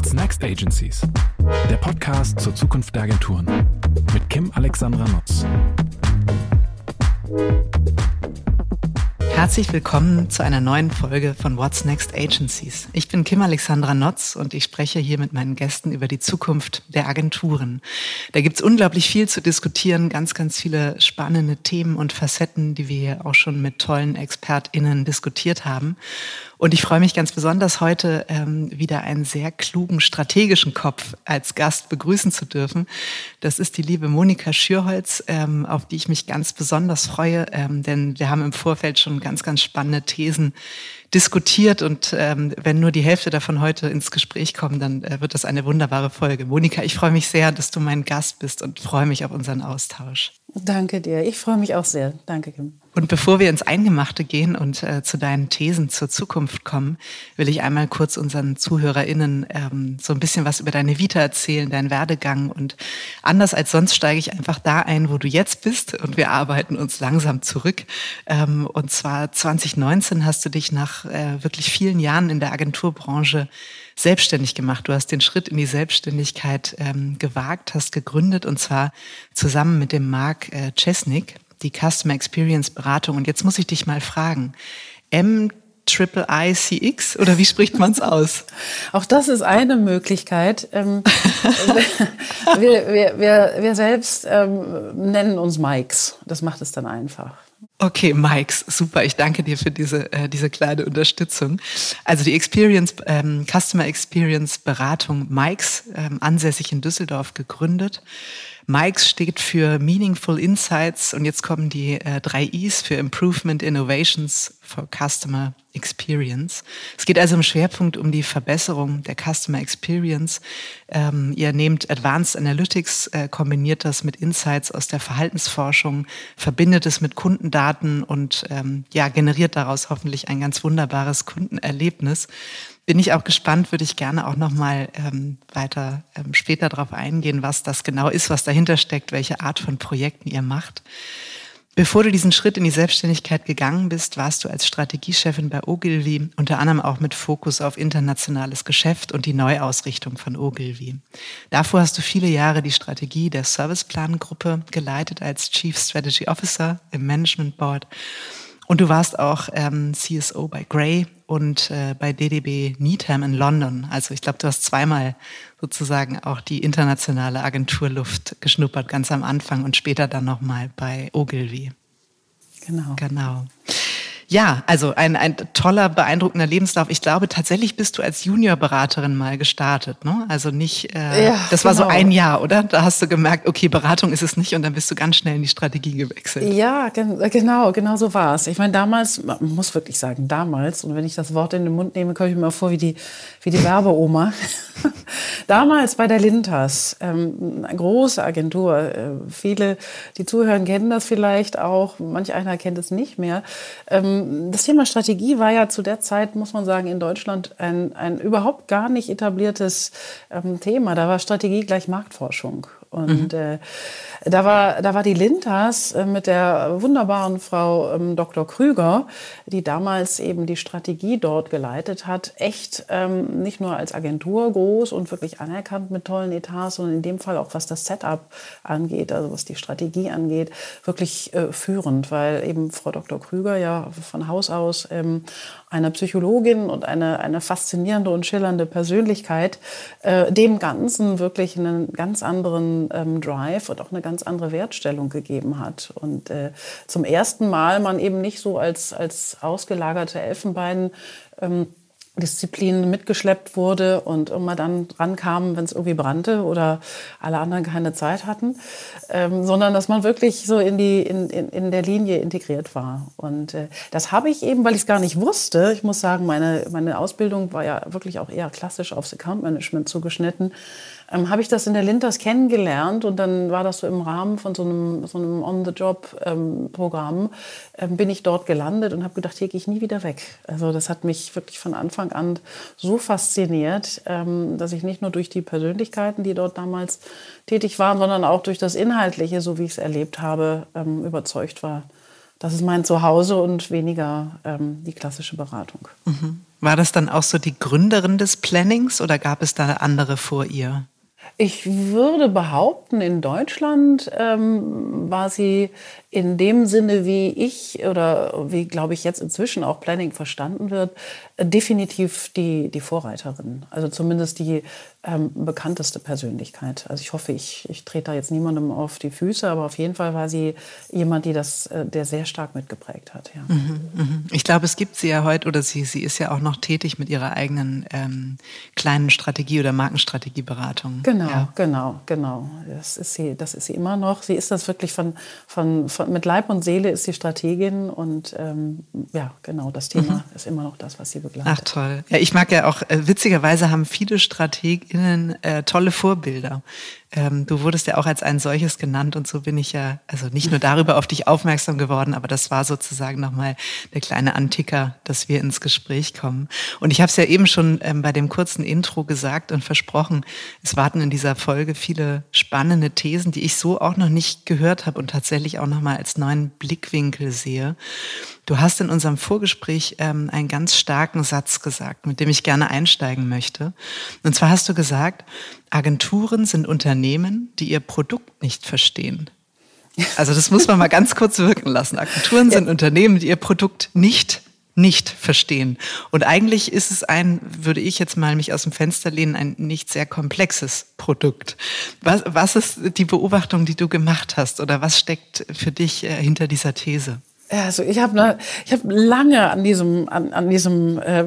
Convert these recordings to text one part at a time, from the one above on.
What's Next Agencies? Der Podcast zur Zukunft der Agenturen mit Kim Alexandra Nutz. Herzlich willkommen zu einer neuen Folge von What's Next Agencies. Ich bin Kim Alexandra Notz und ich spreche hier mit meinen Gästen über die Zukunft der Agenturen. Da gibt's unglaublich viel zu diskutieren, ganz, ganz viele spannende Themen und Facetten, die wir auch schon mit tollen ExpertInnen diskutiert haben. Und ich freue mich ganz besonders, heute ähm, wieder einen sehr klugen strategischen Kopf als Gast begrüßen zu dürfen. Das ist die liebe Monika Schürholz, ähm, auf die ich mich ganz besonders freue, ähm, denn wir haben im Vorfeld schon ganz, ganz spannende Thesen diskutiert und ähm, wenn nur die Hälfte davon heute ins Gespräch kommen, dann äh, wird das eine wunderbare Folge. Monika, ich freue mich sehr, dass du mein Gast bist und freue mich auf unseren Austausch. Danke dir. Ich freue mich auch sehr. Danke, Kim. Und bevor wir ins Eingemachte gehen und äh, zu deinen Thesen zur Zukunft kommen, will ich einmal kurz unseren ZuhörerInnen ähm, so ein bisschen was über deine Vita erzählen, deinen Werdegang. Und anders als sonst steige ich einfach da ein, wo du jetzt bist und wir arbeiten uns langsam zurück. Ähm, und zwar 2019 hast du dich nach äh, wirklich vielen Jahren in der Agenturbranche selbstständig gemacht. Du hast den Schritt in die Selbstständigkeit ähm, gewagt, hast gegründet und zwar zusammen mit dem Marc äh, Chesnick, die Customer Experience Beratung. Und jetzt muss ich dich mal fragen, M Triple ICX oder wie spricht man es aus? Auch das ist eine Möglichkeit. Ähm, wir, wir, wir, wir selbst ähm, nennen uns Mikes. Das macht es dann einfach. Okay, Mikes, super. Ich danke dir für diese, äh, diese kleine Unterstützung. Also die Experience, ähm, Customer Experience Beratung Mikes, ähm, ansässig in Düsseldorf gegründet. Mikes steht für Meaningful Insights und jetzt kommen die äh, drei Is für Improvement Innovations for Customer Experience. Es geht also im Schwerpunkt um die Verbesserung der Customer Experience. Ähm, ihr nehmt Advanced Analytics, äh, kombiniert das mit Insights aus der Verhaltensforschung, verbindet es mit Kundendaten und ähm, ja, generiert daraus hoffentlich ein ganz wunderbares Kundenerlebnis bin ich auch gespannt, würde ich gerne auch noch mal ähm, weiter ähm, später darauf eingehen, was das genau ist, was dahinter steckt, welche Art von Projekten ihr macht. Bevor du diesen Schritt in die Selbstständigkeit gegangen bist, warst du als Strategiechefin bei Ogilvy, unter anderem auch mit Fokus auf internationales Geschäft und die Neuausrichtung von Ogilvy. Davor hast du viele Jahre die Strategie der Serviceplan-Gruppe geleitet als Chief Strategy Officer im Management Board und du warst auch ähm, CSO bei Gray und äh, bei DDB Needham in London. Also ich glaube, du hast zweimal sozusagen auch die internationale Agenturluft geschnuppert, ganz am Anfang und später dann nochmal bei Ogilvy. Genau. Genau. Ja, also ein, ein toller, beeindruckender Lebenslauf. Ich glaube, tatsächlich bist du als Juniorberaterin mal gestartet, ne? Also nicht, äh, ja, das war genau. so ein Jahr, oder? Da hast du gemerkt, okay, Beratung ist es nicht und dann bist du ganz schnell in die Strategie gewechselt. Ja, genau, genau so war es. Ich meine, damals, man muss wirklich sagen, damals, und wenn ich das Wort in den Mund nehme, komme ich mir mal vor wie die, wie die Werbeoma. damals bei der Lintas, ähm, eine große Agentur. Äh, viele, die zuhören, kennen das vielleicht auch. Manch einer kennt es nicht mehr. Ähm, das Thema Strategie war ja zu der Zeit, muss man sagen, in Deutschland ein, ein überhaupt gar nicht etabliertes ähm, Thema. Da war Strategie gleich Marktforschung. Und mhm. äh, da war, da war die Lintas äh, mit der wunderbaren Frau ähm, Dr. Krüger, die damals eben die Strategie dort geleitet hat, echt ähm, nicht nur als Agentur groß und wirklich anerkannt mit tollen Etats, sondern in dem Fall auch was das Setup angeht, also was die Strategie angeht, wirklich äh, führend, weil eben Frau Dr. Krüger ja von Haus aus ähm, eine Psychologin und eine, eine faszinierende und schillernde Persönlichkeit äh, dem Ganzen wirklich einen ganz anderen ähm, Drive und auch eine ganz andere Wertstellung gegeben hat. Und äh, zum ersten Mal man eben nicht so als, als ausgelagerte Elfenbein ähm, Disziplin mitgeschleppt wurde und immer dann rankam, wenn es irgendwie brannte oder alle anderen keine Zeit hatten, ähm, sondern dass man wirklich so in, die, in, in, in der Linie integriert war. Und äh, das habe ich eben, weil ich es gar nicht wusste. Ich muss sagen, meine, meine Ausbildung war ja wirklich auch eher klassisch aufs Account Management zugeschnitten ähm, habe ich das in der Linters kennengelernt und dann war das so im Rahmen von so einem, so einem On-the-Job-Programm, ähm, bin ich dort gelandet und habe gedacht, hier gehe ich nie wieder weg. Also das hat mich wirklich von Anfang an so fasziniert, ähm, dass ich nicht nur durch die Persönlichkeiten, die dort damals tätig waren, sondern auch durch das Inhaltliche, so wie ich es erlebt habe, ähm, überzeugt war, das ist mein Zuhause und weniger ähm, die klassische Beratung. Mhm. War das dann auch so die Gründerin des Plannings oder gab es da andere vor ihr? Ich würde behaupten, in Deutschland ähm, war sie in dem Sinne, wie ich oder wie, glaube ich, jetzt inzwischen auch Planning verstanden wird, definitiv die, die Vorreiterin. Also zumindest die ähm, bekannteste Persönlichkeit. Also ich hoffe, ich, ich trete da jetzt niemandem auf die Füße, aber auf jeden Fall war sie jemand, die das, äh, der sehr stark mitgeprägt hat. Ja. Mhm, mhm. Ich glaube, es gibt sie ja heute, oder sie, sie ist ja auch noch tätig mit ihrer eigenen ähm, kleinen Strategie- oder Markenstrategieberatung. Genau, ja. genau, genau. Das ist sie, das ist sie immer noch. Sie ist das wirklich von, von von, mit Leib und Seele ist sie Strategin und ähm, ja, genau, das Thema mhm. ist immer noch das, was sie begleitet. Ach toll. Ja, ich mag ja auch, äh, witzigerweise haben viele StrategInnen äh, tolle Vorbilder. Ähm, du wurdest ja auch als ein solches genannt und so bin ich ja, also nicht nur darüber auf dich aufmerksam geworden, aber das war sozusagen nochmal der kleine Anticker, dass wir ins Gespräch kommen. Und ich habe es ja eben schon ähm, bei dem kurzen Intro gesagt und versprochen, es warten in dieser Folge viele spannende Thesen, die ich so auch noch nicht gehört habe und tatsächlich auch nochmal als neuen Blickwinkel sehe. Du hast in unserem Vorgespräch ähm, einen ganz starken Satz gesagt, mit dem ich gerne einsteigen möchte. Und zwar hast du gesagt, Agenturen sind Unternehmen, die ihr Produkt nicht verstehen. Also das muss man mal ganz kurz wirken lassen. Agenturen sind ja. Unternehmen, die ihr Produkt nicht nicht verstehen. Und eigentlich ist es ein, würde ich jetzt mal mich aus dem Fenster lehnen, ein nicht sehr komplexes Produkt. Was, was ist die Beobachtung, die du gemacht hast oder was steckt für dich äh, hinter dieser These? Also ich habe ne, ich hab lange an diesem, an, an diesem äh,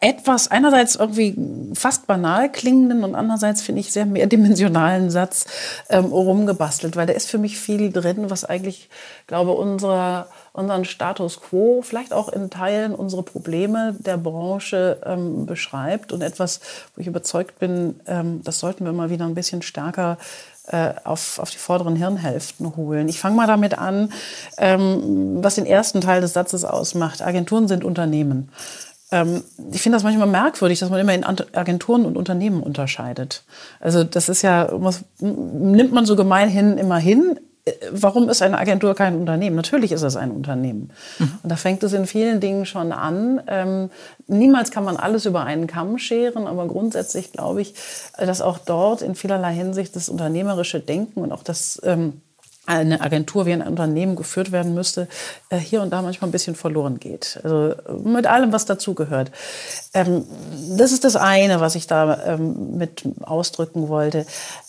etwas einerseits irgendwie fast banal klingenden und andererseits finde ich sehr mehrdimensionalen Satz ähm, rumgebastelt, weil da ist für mich viel drin, was eigentlich, glaube unserer unseren Status quo, vielleicht auch in Teilen unsere Probleme der Branche ähm, beschreibt und etwas, wo ich überzeugt bin, ähm, das sollten wir mal wieder ein bisschen stärker äh, auf, auf die vorderen Hirnhälften holen. Ich fange mal damit an, ähm, was den ersten Teil des Satzes ausmacht. Agenturen sind Unternehmen. Ähm, ich finde das manchmal merkwürdig, dass man immer in Agenturen und Unternehmen unterscheidet. Also das ist ja, muss, nimmt man so gemeinhin immer hin, warum ist eine Agentur kein Unternehmen? Natürlich ist es ein Unternehmen. Mhm. Und da fängt es in vielen Dingen schon an. Ähm, niemals kann man alles über einen Kamm scheren, aber grundsätzlich glaube ich, dass auch dort in vielerlei Hinsicht das unternehmerische Denken und auch das ähm, eine Agentur wie ein Unternehmen geführt werden müsste, äh, hier und da manchmal ein bisschen verloren geht. Also mit allem, was dazugehört. Ähm, das ist das eine, was ich da ähm, mit ausdrücken wollte.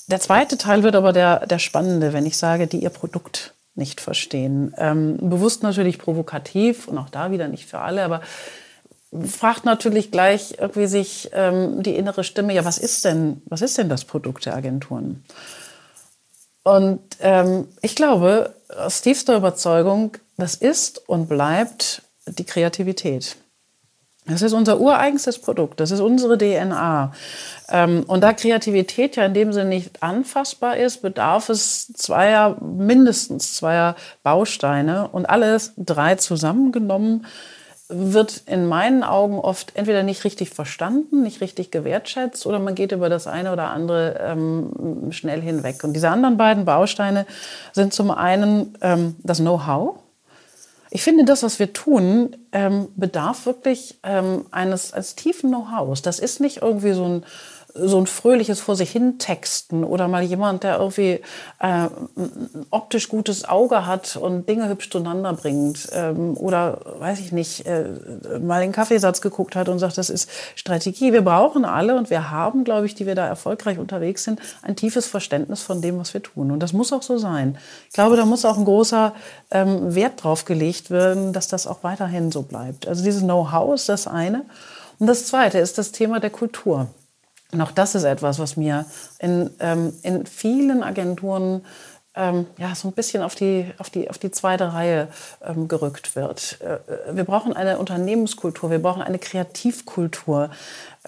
Der zweite Teil wird aber der, der spannende, wenn ich sage, die ihr Produkt nicht verstehen. Ähm, bewusst natürlich provokativ und auch da wieder nicht für alle, aber fragt natürlich gleich irgendwie sich die innere Stimme, ja, was ist denn, was ist denn das Produkt der Agenturen? Und ähm, ich glaube, aus tiefster Überzeugung, das ist und bleibt die Kreativität. Das ist unser ureigenstes Produkt, das ist unsere DNA. Ähm, und da Kreativität ja in dem Sinne nicht anfassbar ist, bedarf es zweier, mindestens zweier Bausteine und alles drei zusammengenommen wird in meinen Augen oft entweder nicht richtig verstanden, nicht richtig gewertschätzt oder man geht über das eine oder andere ähm, schnell hinweg. Und diese anderen beiden Bausteine sind zum einen ähm, das Know-how. Ich finde, das, was wir tun, ähm, bedarf wirklich ähm, eines, eines tiefen Know-hows. Das ist nicht irgendwie so ein so ein fröhliches vor sich hin texten oder mal jemand, der irgendwie äh, optisch gutes Auge hat und Dinge hübsch zueinander bringt ähm, oder weiß ich nicht, äh, mal den Kaffeesatz geguckt hat und sagt, das ist Strategie. Wir brauchen alle und wir haben, glaube ich, die wir da erfolgreich unterwegs sind, ein tiefes Verständnis von dem, was wir tun. Und das muss auch so sein. Ich glaube, da muss auch ein großer ähm, Wert drauf gelegt werden, dass das auch weiterhin so bleibt. Also dieses Know-how ist das eine. Und das Zweite ist das Thema der Kultur. Und auch das ist etwas, was mir in, ähm, in vielen Agenturen ähm, ja, so ein bisschen auf die, auf die, auf die zweite Reihe ähm, gerückt wird. Äh, wir brauchen eine Unternehmenskultur, wir brauchen eine Kreativkultur,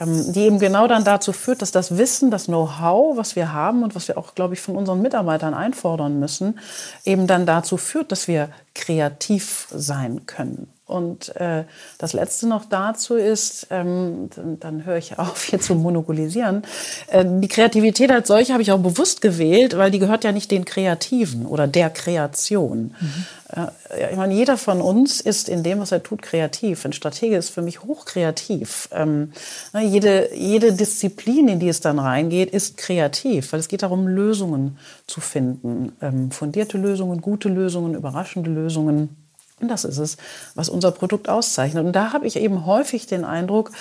die eben genau dann dazu führt, dass das Wissen, das Know-how, was wir haben und was wir auch, glaube ich, von unseren Mitarbeitern einfordern müssen, eben dann dazu führt, dass wir kreativ sein können. Und äh, das Letzte noch dazu ist, ähm, dann, dann höre ich auf, hier zu monopolisieren. Äh, die Kreativität als solche habe ich auch bewusst gewählt, weil die gehört ja nicht den Kreativen oder der Kreation. Mhm. Ich meine, jeder von uns ist in dem, was er tut, kreativ. Ein Stratege ist für mich hochkreativ. Ähm, ne, jede, jede Disziplin, in die es dann reingeht, ist kreativ, weil es geht darum, Lösungen zu finden. Ähm, fundierte Lösungen, gute Lösungen, überraschende Lösungen. Und das ist es, was unser Produkt auszeichnet. Und da habe ich eben häufig den Eindruck,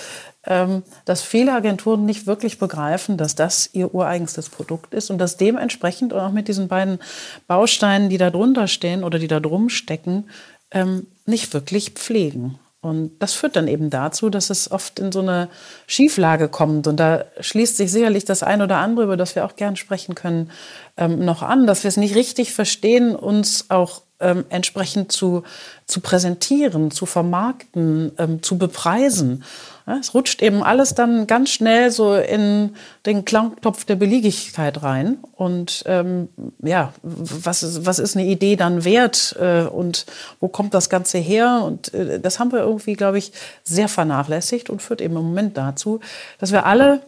dass viele Agenturen nicht wirklich begreifen, dass das ihr ureigenstes Produkt ist und dass dementsprechend auch mit diesen beiden Bausteinen, die da drunter stehen oder die da drum stecken, ähm, nicht wirklich pflegen. Und das führt dann eben dazu, dass es oft in so eine Schieflage kommt. Und da schließt sich sicherlich das ein oder andere, über das wir auch gern sprechen können, ähm, noch an, dass wir es nicht richtig verstehen, uns auch ähm, entsprechend zu, zu präsentieren, zu vermarkten, ähm, zu bepreisen. Ja, es rutscht eben alles dann ganz schnell so in den Klangtopf der Beliebigkeit rein. Und ähm, ja, was ist, was ist eine Idee dann wert äh, und wo kommt das Ganze her? Und äh, das haben wir irgendwie, glaube ich, sehr vernachlässigt und führt eben im Moment dazu, dass wir alle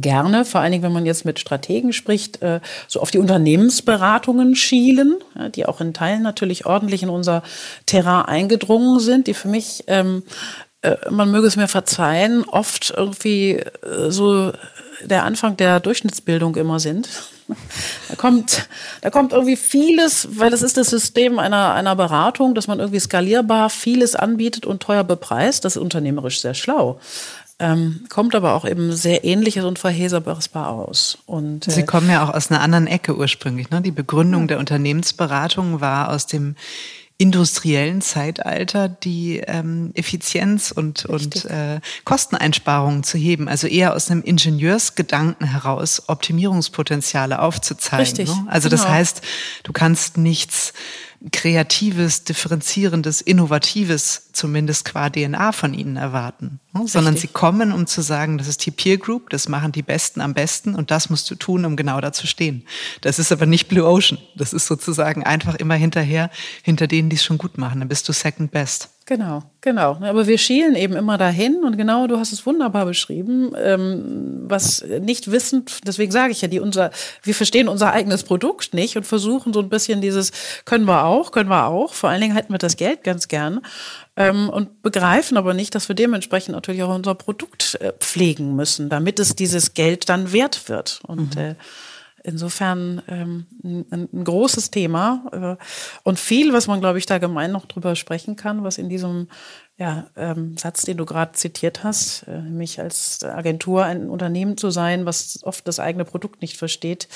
gerne, vor allen Dingen, wenn man jetzt mit Strategen spricht, äh, so auf die Unternehmensberatungen schielen, die auch in Teilen natürlich ordentlich in unser Terrain eingedrungen sind, die für mich, ähm, äh, man möge es mir verzeihen, oft irgendwie äh, so der Anfang der Durchschnittsbildung immer sind. Da kommt, da kommt irgendwie vieles, weil es ist das System einer, einer Beratung, dass man irgendwie skalierbar vieles anbietet und teuer bepreist. Das ist unternehmerisch sehr schlau. Ähm, kommt aber auch eben sehr ähnliches und verheserbares aus. Und, äh, Sie kommen ja auch aus einer anderen Ecke ursprünglich. Ne? Die Begründung ja. der Unternehmensberatung war aus dem industriellen Zeitalter die ähm, Effizienz und, und äh, Kosteneinsparungen zu heben. Also eher aus einem Ingenieursgedanken heraus Optimierungspotenziale aufzuzeigen. Richtig, ne? Also das genau. heißt, du kannst nichts Kreatives, Differenzierendes, Innovatives zumindest qua DNA von ihnen erwarten. Ne? Sondern sie kommen, um zu sagen, das ist die Peer Group, das machen die Besten am besten und das musst du tun, um genau da zu stehen. Das ist aber nicht Blue Ocean. Das ist sozusagen einfach immer hinterher, hinter denen, die es schon gut machen. Dann bist du Second Best. Genau, genau. Aber wir schielen eben immer dahin und genau, du hast es wunderbar beschrieben, ähm, was nicht wissend, deswegen sage ich ja, die unser, wir verstehen unser eigenes Produkt nicht und versuchen so ein bisschen dieses, können wir auch, können wir auch, vor allen Dingen hätten wir das Geld ganz gern ähm, und begreifen aber nicht, dass wir dementsprechend natürlich auch unser Produkt äh, pflegen müssen, damit es dieses Geld dann wert wird. Und mhm. äh, Insofern ähm, ein, ein, großes Thema äh, und viel, was man, glaube ich, da gemein noch drüber sprechen kann, was in diesem ja, ähm, Satz, den du gerade zitiert hast, äh, nämlich als Agentur ein Unternehmen zu sein, was oft das eigene Produkt nicht versteht,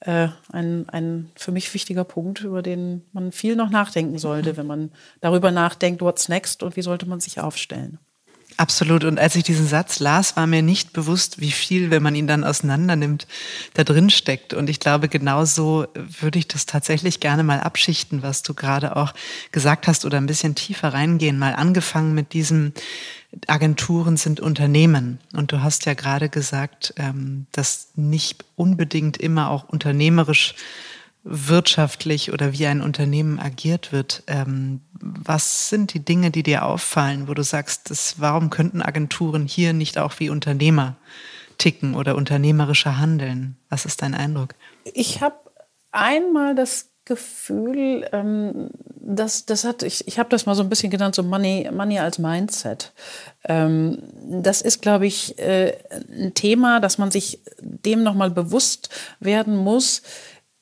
äh, ein, ein für mich wichtiger Punkt, über den man viel noch nachdenken sollte, mhm. wenn man darüber nachdenkt, what's next und wie sollte man sich aufstellen. Absolut. Und als ich diesen Satz las, war mir nicht bewusst, wie viel, wenn man ihn dann auseinander nimmt, da drin steckt. Und ich glaube, genauso würde ich das tatsächlich gerne mal abschichten, was du gerade auch gesagt hast oder ein bisschen tiefer reingehen. Mal angefangen mit diesem, Agenturen sind Unternehmen. Und du hast ja gerade gesagt, ähm, dass nicht unbedingt immer auch unternehmerisch wirtschaftlich oder wie ein Unternehmen agiert wird. Ähm, was sind die Dinge, die dir auffallen, wo du sagst, das, warum könnten Agenturen hier nicht auch wie Unternehmer ticken oder unternehmerischer handeln? Was ist dein Eindruck? Ich habe einmal das Gefühl, ähm, das, das hat, ich, ich habe das mal so ein bisschen genannt, so Money, Money als Mindset. Ähm, das ist, glaube ich, äh, ein Thema, dass man sich dem nochmal bewusst werden muss,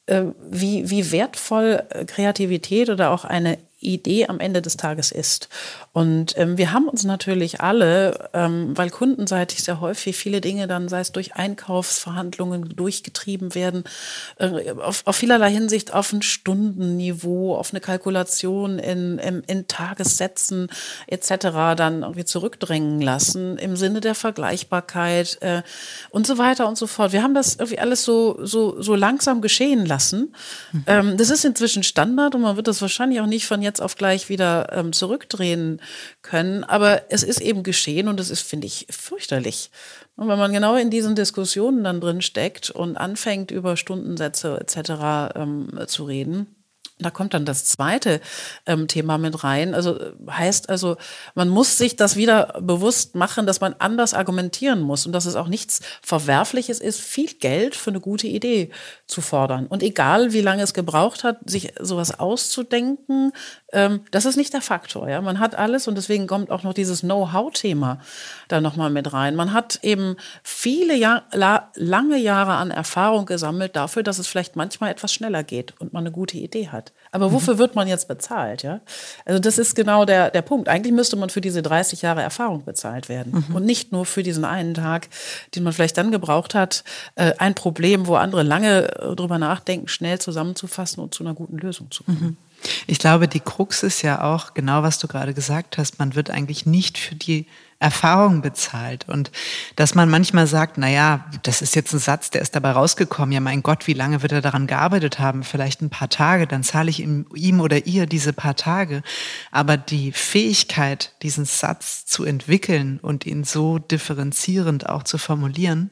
wie, wie wertvoll Kreativität oder auch eine Idee am Ende des Tages ist. Und ähm, wir haben uns natürlich alle, ähm, weil kundenseitig sehr häufig viele Dinge dann, sei es durch Einkaufsverhandlungen durchgetrieben werden, äh, auf, auf vielerlei Hinsicht auf ein Stundenniveau, auf eine Kalkulation in, in, in Tagessätzen etc. dann irgendwie zurückdrängen lassen im Sinne der Vergleichbarkeit äh, und so weiter und so fort. Wir haben das irgendwie alles so, so, so langsam geschehen lassen. Mhm. Ähm, das ist inzwischen Standard und man wird das wahrscheinlich auch nicht von jetzt auf gleich wieder ähm, zurückdrehen können. Aber es ist eben geschehen und es ist, finde ich, fürchterlich. Und wenn man genau in diesen Diskussionen dann drin steckt und anfängt, über Stundensätze etc. Ähm, zu reden, Da kommt dann das zweite ähm, Thema mit rein. Also heißt also, man muss sich das wieder bewusst machen, dass man anders argumentieren muss und dass es auch nichts Verwerfliches ist, viel Geld für eine gute Idee zu fordern. Und egal, wie lange es gebraucht hat, sich sowas auszudenken, ähm, das ist nicht der Faktor. Ja, man hat alles und deswegen kommt auch noch dieses Know-how-Thema da nochmal mit rein. Man hat eben viele Jahr, la, lange Jahre an Erfahrung gesammelt dafür, dass es vielleicht manchmal etwas schneller geht und man eine gute Idee hat. Aber wofür mhm. wird man jetzt bezahlt? Ja? Also das ist genau der, der Punkt. Eigentlich müsste man für diese 30 Jahre Erfahrung bezahlt werden mhm. und nicht nur für diesen einen Tag, den man vielleicht dann gebraucht hat, äh, ein Problem, wo andere lange äh, drüber nachdenken, schnell zusammenzufassen und zu einer guten Lösung zu kommen. Mhm. Ich glaube, die Krux ist ja auch genau, was du gerade gesagt hast. Man wird eigentlich nicht für die Erfahrung bezahlt und dass man manchmal sagt, na ja, das ist jetzt ein Satz, der ist dabei rausgekommen. Ja, mein Gott, wie lange wird er daran gearbeitet haben? Vielleicht ein paar Tage, dann zahle ich ihm, ihm oder ihr diese paar Tage. Aber die Fähigkeit, diesen Satz zu entwickeln und ihn so differenzierend auch zu formulieren,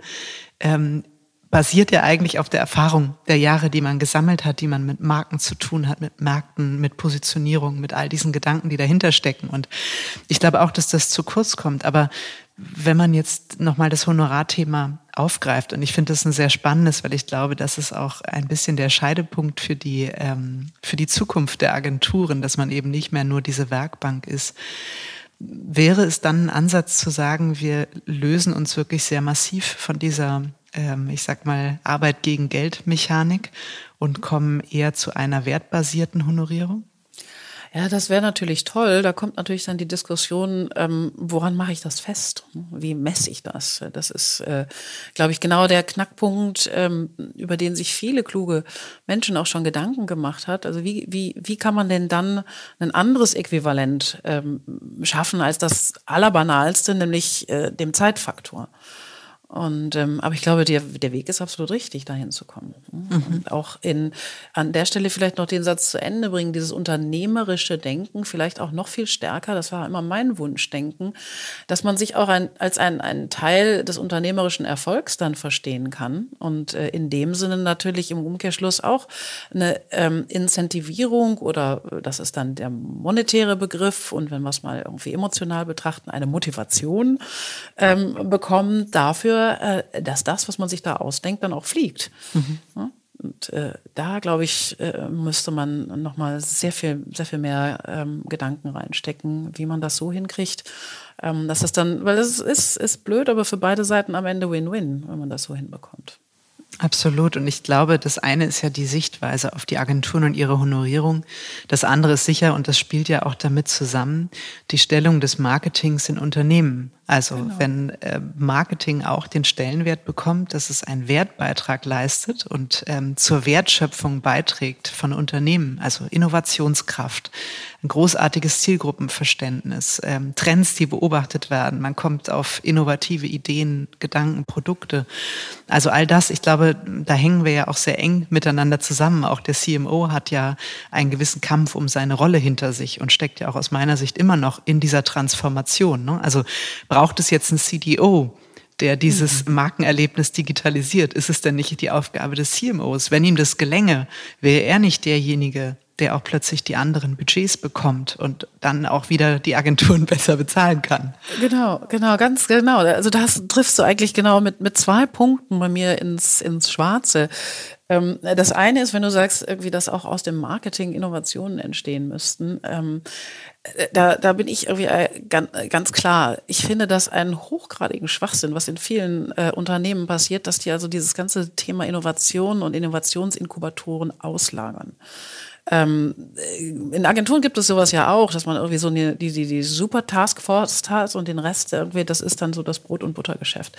ähm, basiert ja eigentlich auf der Erfahrung der Jahre, die man gesammelt hat, die man mit Marken zu tun hat, mit Märkten, mit Positionierung, mit all diesen Gedanken, die dahinter stecken. Und ich glaube auch, dass das zu kurz kommt. Aber wenn man jetzt nochmal das Honorarthema aufgreift, und ich finde das ein sehr spannendes, weil ich glaube, das ist auch ein bisschen der Scheidepunkt für die, ähm, für die Zukunft der Agenturen, dass man eben nicht mehr nur diese Werkbank ist. Wäre es dann ein Ansatz zu sagen, wir lösen uns wirklich sehr massiv von dieser ähm, ich sag mal, Arbeit gegen Geld-Mechanik und kommen eher zu einer wertbasierten Honorierung? Ja, das wäre natürlich toll. Da kommt natürlich dann die Diskussion, ähm, woran mache ich das fest? Wie messe ich das? Das ist, äh, glaube ich, genau der Knackpunkt, ähm, über den sich viele kluge Menschen auch schon Gedanken gemacht hat. Also wie, wie, wie kann man denn dann ein anderes Äquivalent ähm, schaffen als das Allerbanalste, nämlich äh, dem Zeitfaktor? Und ähm, aber ich glaube, der, der Weg ist absolut richtig, dahin zu kommen. Mhm. auch in an der Stelle vielleicht noch den Satz zu Ende bringen, dieses unternehmerische Denken, vielleicht auch noch viel stärker, das war immer mein Wunschdenken, dass man sich auch ein, als ein, ein Teil des unternehmerischen Erfolgs dann verstehen kann. Und äh, in dem Sinne natürlich im Umkehrschluss auch eine ähm, Incentivierung oder äh, das ist dann der monetäre Begriff und wenn wir es mal irgendwie emotional betrachten, eine Motivation ähm, bekommen dafür, äh, dass das, was man sich da ausdenkt, dann auch fliegt. Mhm. Ja? Und äh, da, glaube ich, äh, müsste man nochmal sehr viel, sehr viel mehr ähm, Gedanken reinstecken, wie man das so hinkriegt, ähm, dass es dann, weil es ist, ist blöd, aber für beide Seiten am Ende Win-Win, wenn man das so hinbekommt. Absolut. Und ich glaube, das eine ist ja die Sichtweise auf die Agenturen und ihre Honorierung. Das andere ist sicher, und das spielt ja auch damit zusammen, die Stellung des Marketings in Unternehmen. Also genau. wenn äh, Marketing auch den Stellenwert bekommt, dass es einen Wertbeitrag leistet und ähm, zur Wertschöpfung beiträgt von Unternehmen, also Innovationskraft, ein großartiges Zielgruppenverständnis, ähm, Trends, die beobachtet werden, man kommt auf innovative Ideen, Gedanken, Produkte. Also all das, ich glaube, da hängen wir ja auch sehr eng miteinander zusammen. Auch der CMO hat ja einen gewissen Kampf um seine Rolle hinter sich und steckt ja auch aus meiner Sicht immer noch in dieser Transformation. Ne? Also braucht es jetzt einen CDO, der dieses mhm. Markenerlebnis digitalisiert? Ist es denn nicht die Aufgabe des CMOs? Wenn ihm das gelänge, wäre er nicht derjenige, der auch plötzlich die anderen Budgets bekommt und dann auch wieder die Agenturen besser bezahlen kann. Genau, genau, ganz genau. Also das triffst du eigentlich genau mit, mit zwei Punkten bei mir ins, ins Schwarze. Ähm, das eine ist, wenn du sagst, irgendwie, dass auch aus dem Marketing Innovationen entstehen müssten. Ähm, äh, da, da bin ich irgendwie äh, ganz, ganz klar. Ich finde das einen hochgradigen Schwachsinn, was in vielen äh, Unternehmen passiert, dass die also dieses ganze Thema Innovation und Innovationsinkubatoren auslagern. Ähm, in Agenturen gibt es sowas ja auch, dass man irgendwie so eine, die, die, die super Taskforce hat und den Rest irgendwie, das ist dann so das Brot- und Buttergeschäft.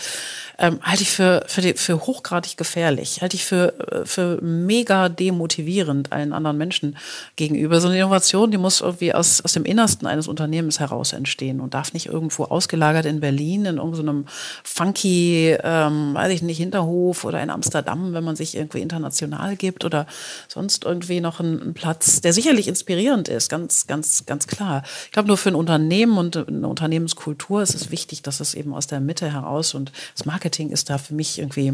Ähm, halte ich für, für, die, für hochgradig gefährlich, halte ich für, für mega demotivierend allen anderen Menschen gegenüber. So eine Innovation, die muss irgendwie aus, aus dem Innersten eines Unternehmens heraus entstehen und darf nicht irgendwo ausgelagert in Berlin in irgendeinem funky, ähm, weiß ich nicht, Hinterhof oder in Amsterdam, wenn man sich irgendwie international gibt oder sonst irgendwie noch ein Platz, der sicherlich inspirierend ist, ganz, ganz, ganz klar. Ich glaube, nur für ein Unternehmen und eine Unternehmenskultur ist es wichtig, dass es eben aus der Mitte heraus und das Marketing ist da für mich irgendwie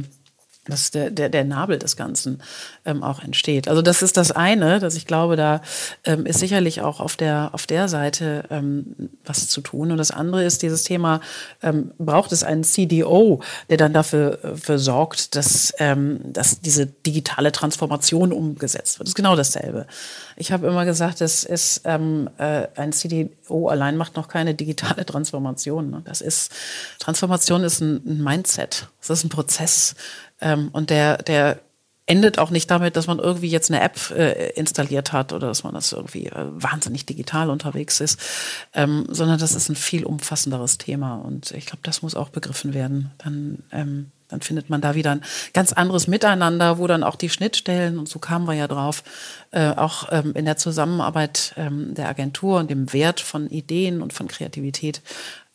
dass der, der, der Nabel des Ganzen ähm, auch entsteht. Also das ist das eine, dass ich glaube, da ähm, ist sicherlich auch auf der, auf der Seite ähm, was zu tun. Und das andere ist dieses Thema, ähm, braucht es einen CDO, der dann dafür äh, für sorgt, dass, ähm, dass diese digitale Transformation umgesetzt wird. Das ist genau dasselbe. Ich habe immer gesagt, das ist ähm, äh, ein CDO allein macht noch keine digitale Transformation. Ne? Das ist Transformation ist ein, ein Mindset. Das ist ein Prozess ähm, und der, der endet auch nicht damit, dass man irgendwie jetzt eine App äh, installiert hat oder dass man das irgendwie äh, wahnsinnig digital unterwegs ist, ähm, sondern das ist ein viel umfassenderes Thema. Und ich glaube, das muss auch begriffen werden. Dann, ähm, dann findet man da wieder ein ganz anderes Miteinander, wo dann auch die Schnittstellen, und so kamen wir ja drauf, äh, auch ähm, in der Zusammenarbeit ähm, der Agentur und dem Wert von Ideen und von Kreativität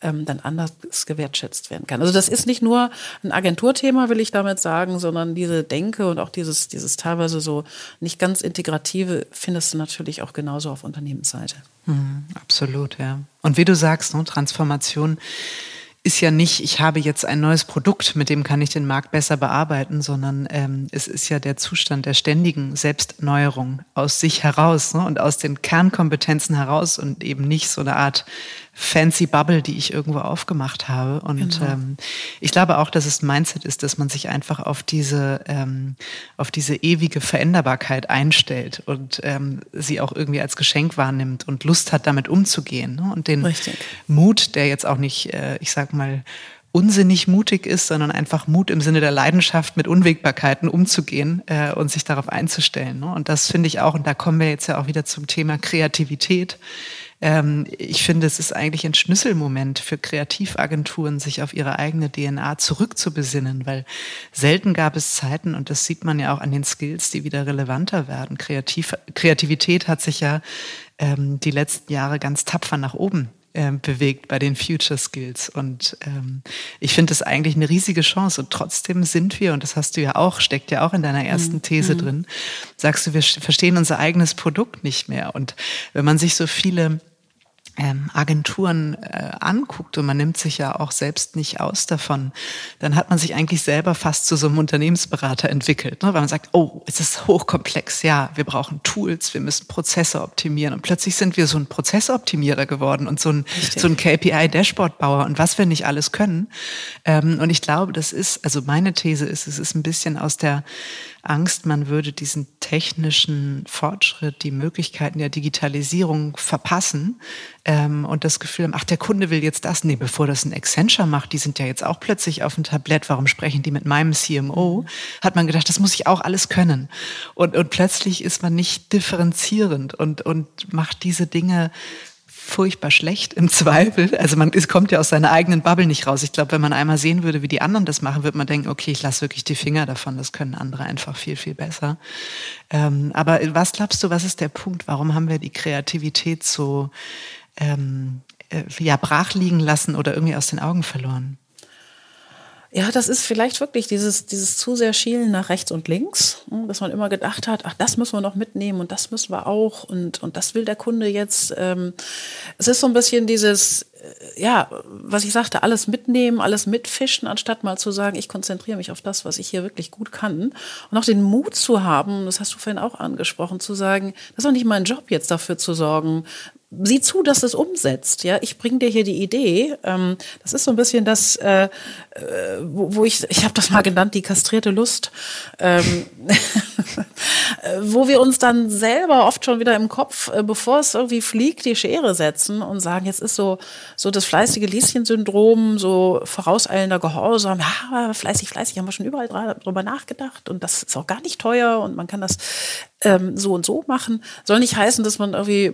ähm, dann anders gewertschätzt werden kann. Also das ist nicht nur ein Agenturthema, will ich damit sagen, sondern diese Denke und auch dieses, dieses teilweise so nicht ganz integrative findest du natürlich auch genauso auf Unternehmensseite. Mhm, absolut, ja. Und wie du sagst, ne, Transformation ist ja nicht, ich habe jetzt ein neues Produkt, mit dem kann ich den Markt besser bearbeiten, sondern ähm, es ist ja der Zustand der ständigen Selbstneuerung aus sich heraus ne, und aus den Kernkompetenzen heraus und eben nicht so eine Art fancy Bubble, die ich irgendwo aufgemacht habe. Und genau. ähm, ich glaube auch, dass es ein Mindset ist, dass man sich einfach auf diese, ähm, auf diese ewige Veränderbarkeit einstellt und ähm, sie auch irgendwie als Geschenk wahrnimmt und Lust hat, damit umzugehen. Ne? Und den Richtig. Mut, der jetzt auch nicht, äh, ich sag mal, unsinnig mutig ist, sondern einfach Mut im Sinne der Leidenschaft mit Unwägbarkeiten umzugehen äh, und sich darauf einzustellen. Ne? Und das finde ich auch, und da kommen wir jetzt ja auch wieder zum Thema Kreativität ähm, ich finde, es ist eigentlich ein Schlüsselmoment für Kreativagenturen, sich auf ihre eigene DNA zurückzubesinnen, weil selten gab es Zeiten, und das sieht man ja auch an den Skills, die wieder relevanter werden. Kreativ, Kreativität hat sich ja ähm, die letzten Jahre ganz tapfer nach oben ähm, bewegt bei den Future Skills. Und ähm, ich finde das eigentlich eine riesige Chance. Und trotzdem sind wir, und das hast du ja auch, steckt ja auch in deiner ersten mhm. These mhm. drin, sagst du, wir verstehen unser eigenes Produkt nicht mehr. Und wenn man sich so viele ähm, Agenturen äh, anguckt und man nimmt sich ja auch selbst nicht aus davon, dann hat man sich eigentlich selber fast zu so einem Unternehmensberater entwickelt, ne? weil man sagt, oh, es ist hochkomplex, ja, wir brauchen Tools, wir müssen Prozesse optimieren und plötzlich sind wir so ein Prozessoptimierer geworden und so ein, so ein KPI-Dashboard-Bauer und was wir nicht alles können. Ähm, und ich glaube, das ist, also meine These ist, es ist ein bisschen aus der Angst, man würde diesen technischen Fortschritt, die Möglichkeiten der Digitalisierung verpassen ähm, und das Gefühl haben, ach, der Kunde will jetzt das. Nee, bevor das ein Accenture macht, die sind ja jetzt auch plötzlich auf dem Tablett, warum sprechen die mit meinem CMO? Mhm. Hat man gedacht, das muss ich auch alles können. Und, und plötzlich ist man nicht differenzierend und, und macht diese Dinge furchtbar schlecht im Zweifel. Also man es kommt ja aus seiner eigenen Bubble nicht raus. Ich glaube, wenn man einmal sehen würde, wie die anderen das machen, würde man denken, okay, ich lasse wirklich die Finger davon. Das können andere einfach viel, viel besser. Ähm, aber was glaubst du, was ist der Punkt? Warum haben wir die Kreativität so ähm, äh, ja, brach liegen lassen oder irgendwie aus den Augen verloren? Ja, das ist vielleicht wirklich dieses, dieses zu sehr Schielen nach rechts und links, hm, dass man immer gedacht hat, ach, das müssen wir noch mitnehmen und das müssen wir auch und, und das will der Kunde jetzt. Ähm, es ist so ein bisschen dieses, äh, ja, was ich sagte, alles mitnehmen, alles mitfischen, anstatt mal zu sagen, ich konzentriere mich auf das, was ich hier wirklich gut kann. Und auch den Mut zu haben, das hast du vorhin auch angesprochen, zu sagen, das ist doch nicht mein Job, jetzt dafür zu sorgen, sieh zu, dass es umsetzt. Ja, ich bringe dir hier die Idee. Ähm, das ist so ein bisschen das, äh, äh wo, wo, ich, ich habe das mal genannt, die kastrierte Lust, ähm, wo wir uns dann selber oft schon wieder im Kopf, äh, bevor es irgendwie fliegt, die Schere setzen und sagen, jetzt ist so so das fleißige Lieschen-Syndrom, so vorauseilender Gehorsam. Ja, fleißig, fleißig, haben wir schon überall drüber nachgedacht und das ist auch gar nicht teuer und man kann das ähm, so und so machen. Soll nicht heißen, dass man irgendwie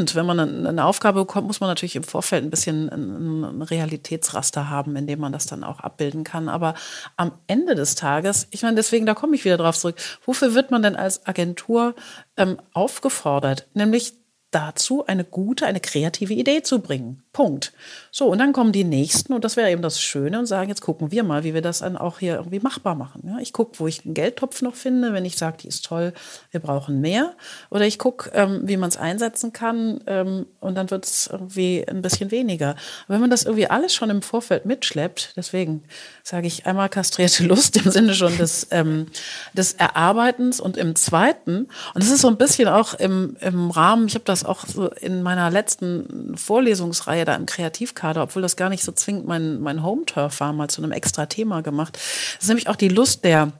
spinnt. Wenn man eine Aufgabe bekommt, muss man natürlich im Vorfeld ein bisschen ein Realitätsraster haben, in dem man das dann auch abbilden kann. Aber am Ende des Tages, ich meine, deswegen, da komme ich wieder drauf zurück, wofür wird man denn als Agentur ähm, aufgefordert? Nämlich dazu, eine gute, eine kreative Idee zu bringen. Punkt. So, und dann kommen die Nächsten, und das wäre eben das Schöne, und sagen, jetzt gucken wir mal, wie wir das dann auch hier irgendwie machbar machen. Ja, ich gucke, wo ich einen Geldtopf noch finde, wenn ich sage, die ist toll, wir brauchen mehr. Oder ich gucke, ähm, wie man es einsetzen kann, ähm, und dann wird es irgendwie ein bisschen weniger. Aber wenn man das irgendwie alles schon im Vorfeld mitschleppt, deswegen sage ich einmal kastrierte Lust im Sinne schon des, ähm, des Erarbeitens und im Zweiten, und das ist so ein bisschen auch im, im Rahmen, ich habe das auch so in meiner letzten Vorlesungsreihe da im Kreativkader, obwohl das gar nicht so zwingend mein, mein Home-Turf war, mal zu einem extra Thema gemacht. Das ist nämlich auch die Lust der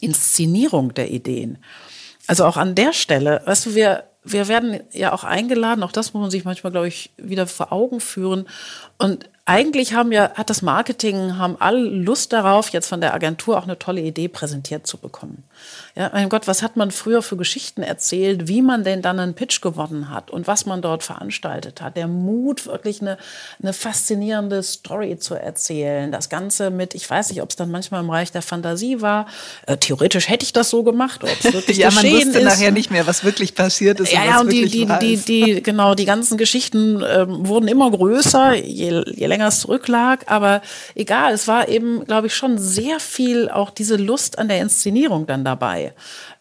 Inszenierung der Ideen. Also auch an der Stelle, weißt du, wir, wir werden ja auch eingeladen, auch das muss man sich manchmal, glaube ich, wieder vor Augen führen. Und eigentlich haben ja, hat das Marketing, haben alle Lust darauf, jetzt von der Agentur auch eine tolle Idee präsentiert zu bekommen. Ja, mein Gott, was hat man früher für Geschichten erzählt, wie man denn dann einen Pitch gewonnen hat und was man dort veranstaltet hat. Der Mut, wirklich eine, eine faszinierende Story zu erzählen. Das Ganze mit, ich weiß nicht, ob es dann manchmal im Bereich der Fantasie war. Äh, theoretisch hätte ich das so gemacht, ob es wirklich Ja, man wusste ist. nachher nicht mehr, was wirklich passiert ist. Ja, und ja, und die, die, die, ist. die, genau, die ganzen Geschichten ähm, wurden immer größer, je, je länger es zurücklag. Aber egal, es war eben, glaube ich, schon sehr viel auch diese Lust an der Inszenierung dann dabei.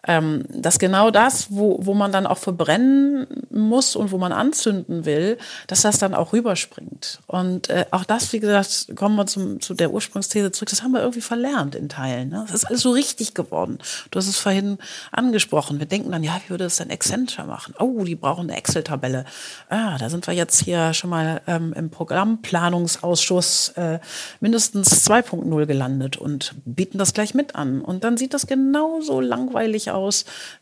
Ähm, dass genau das, wo, wo man dann auch verbrennen muss und wo man anzünden will, dass das dann auch rüberspringt. Und äh, auch das, wie gesagt, kommen wir zum, zu der Ursprungsthese zurück, das haben wir irgendwie verlernt in Teilen. Ne? Das ist alles so richtig geworden. Du hast es vorhin angesprochen. Wir denken dann, ja, wie würde es denn Accenture machen? Oh, die brauchen eine Excel-Tabelle. Ah, da sind wir jetzt hier schon mal ähm, im Programmplanungsausschuss äh, mindestens 2.0 gelandet und bieten das gleich mit an. Und dann sieht das genauso langweilig aus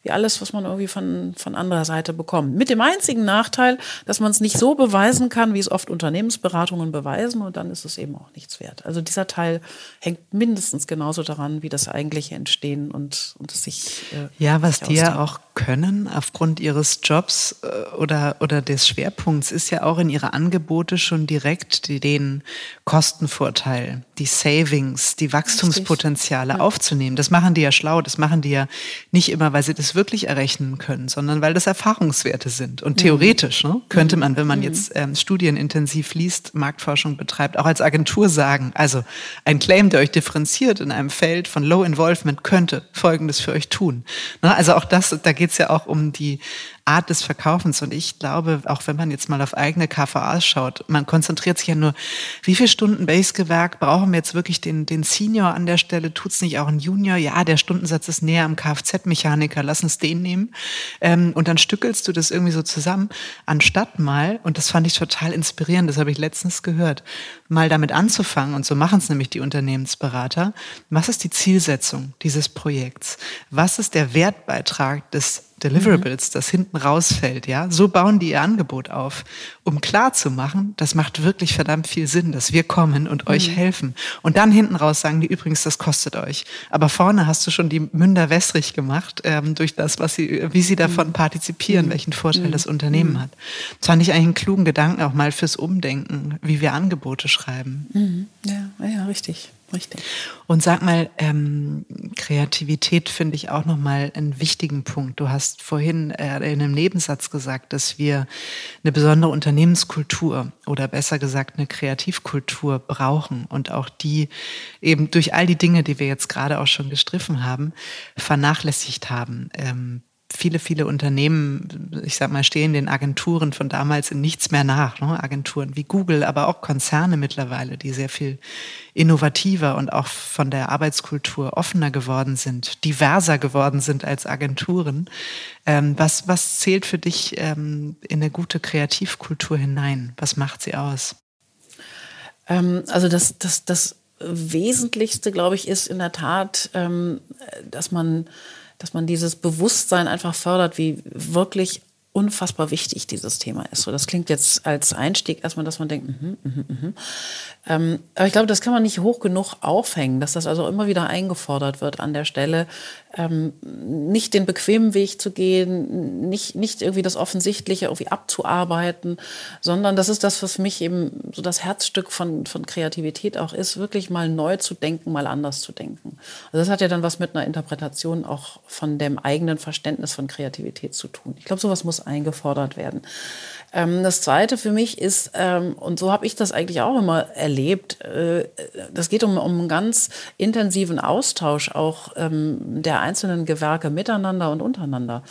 wie alles, was man irgendwie von, von anderer Seite bekommt. Mit dem einzigen Nachteil, dass man es nicht so beweisen kann, wie es oft Unternehmensberatungen beweisen und dann ist es eben auch nichts wert. Also dieser Teil hängt mindestens genauso daran, wie das eigentliche Entstehen und, und es sich. Äh, Ja, was sich die ja auch können aufgrund ihres Jobs äh, oder, oder des Schwerpunkts ist ja auch in ihre Angebote schon direkt die, den Kostenvorteil, die Savings, die Wachstumspotenziale aufzunehmen. Das machen die ja schlau, das machen die ja nicht immer, weil sie das wirklich errechnen können, sondern weil das Erfahrungswerte sind. Und theoretisch ne, könnte man, wenn man jetzt ähm, studienintensiv liest, Marktforschung betreibt, auch als Agentur sagen, also ein Claim, der euch differenziert in einem Feld von Low Involvement, könnte Folgendes für euch tun. Ne, also auch das, da geht es ja auch um die Art des Verkaufens. Und ich glaube, auch wenn man jetzt mal auf eigene KVAs schaut, man konzentriert sich ja nur, wie viele Stunden Basegewerk brauchen wir jetzt wirklich den, den Senior an der Stelle? Tut's nicht auch ein Junior? Ja, der Stundensatz ist näher am Kfz-Mechaniker, lass uns den nehmen. Ähm, und dann stückelst du das irgendwie so zusammen, anstatt mal, und das fand ich total inspirierend, das habe ich letztens gehört, mal damit anzufangen, und so machen es nämlich die Unternehmensberater, was ist die Zielsetzung dieses Projekts? Was ist der Wertbeitrag des Deliverables, das hinten rausfällt, ja, so bauen die ihr Angebot auf, um klar zu machen, das macht wirklich verdammt viel Sinn, dass wir kommen und euch helfen. Und dann hinten raus sagen die übrigens, das kostet euch. Aber vorne hast du schon die Münder wässrig gemacht ähm, durch das, was sie, wie sie davon partizipieren, welchen Vorteil das Unternehmen hat. Das fand ich eigentlich einen klugen Gedanken auch mal fürs Umdenken, wie wir Angebote schreiben. Ja, ja, richtig, richtig. Und sag mal, ähm, Kreativität finde ich auch nochmal einen wichtigen Punkt. Du hast vorhin äh, in einem Nebensatz gesagt, dass wir eine besondere Unternehmenskultur oder besser gesagt eine Kreativkultur brauchen und auch die eben durch all die Dinge, die wir jetzt gerade auch schon gestriffen haben, vernachlässigt haben. Ähm, viele, viele Unternehmen, ich sag mal, stehen den Agenturen von damals in nichts mehr nach. Ne? Agenturen wie Google, aber auch Konzerne mittlerweile, die sehr viel innovativer und auch von der Arbeitskultur offener geworden sind, diverser geworden sind als Agenturen. Ähm, was, was zählt für dich ähm, in eine gute Kreativkultur hinein? Was macht sie aus? Ähm, also das, das, das Wesentlichste, glaube ich, ist in der Tat, ähm, dass man dass man dieses Bewusstsein einfach fördert, wie wirklich unfassbar wichtig dieses Thema ist. So, das klingt jetzt als Einstieg erstmal, dass man denkt, mhm, mhm, mhm. Ähm, aber ich glaube, das kann man nicht hoch genug aufhängen, dass das also immer wieder eingefordert wird an der Stelle, ähm, nicht den bequemen Weg zu gehen, nicht, nicht irgendwie das Offensichtliche irgendwie abzuarbeiten, sondern das ist das, was für mich eben so das Herzstück von, von Kreativität auch ist, wirklich mal neu zu denken, mal anders zu denken. Also das hat ja dann was mit einer Interpretation auch von dem eigenen Verständnis von Kreativität zu tun. Ich glaube, sowas muss eingefordert werden. Ähm, das Zweite für mich ist, ähm, und so habe ich das eigentlich auch immer erlebt, äh, das geht um, um einen ganz intensiven Austausch auch ähm, der einzelnen Gewerke miteinander und untereinander.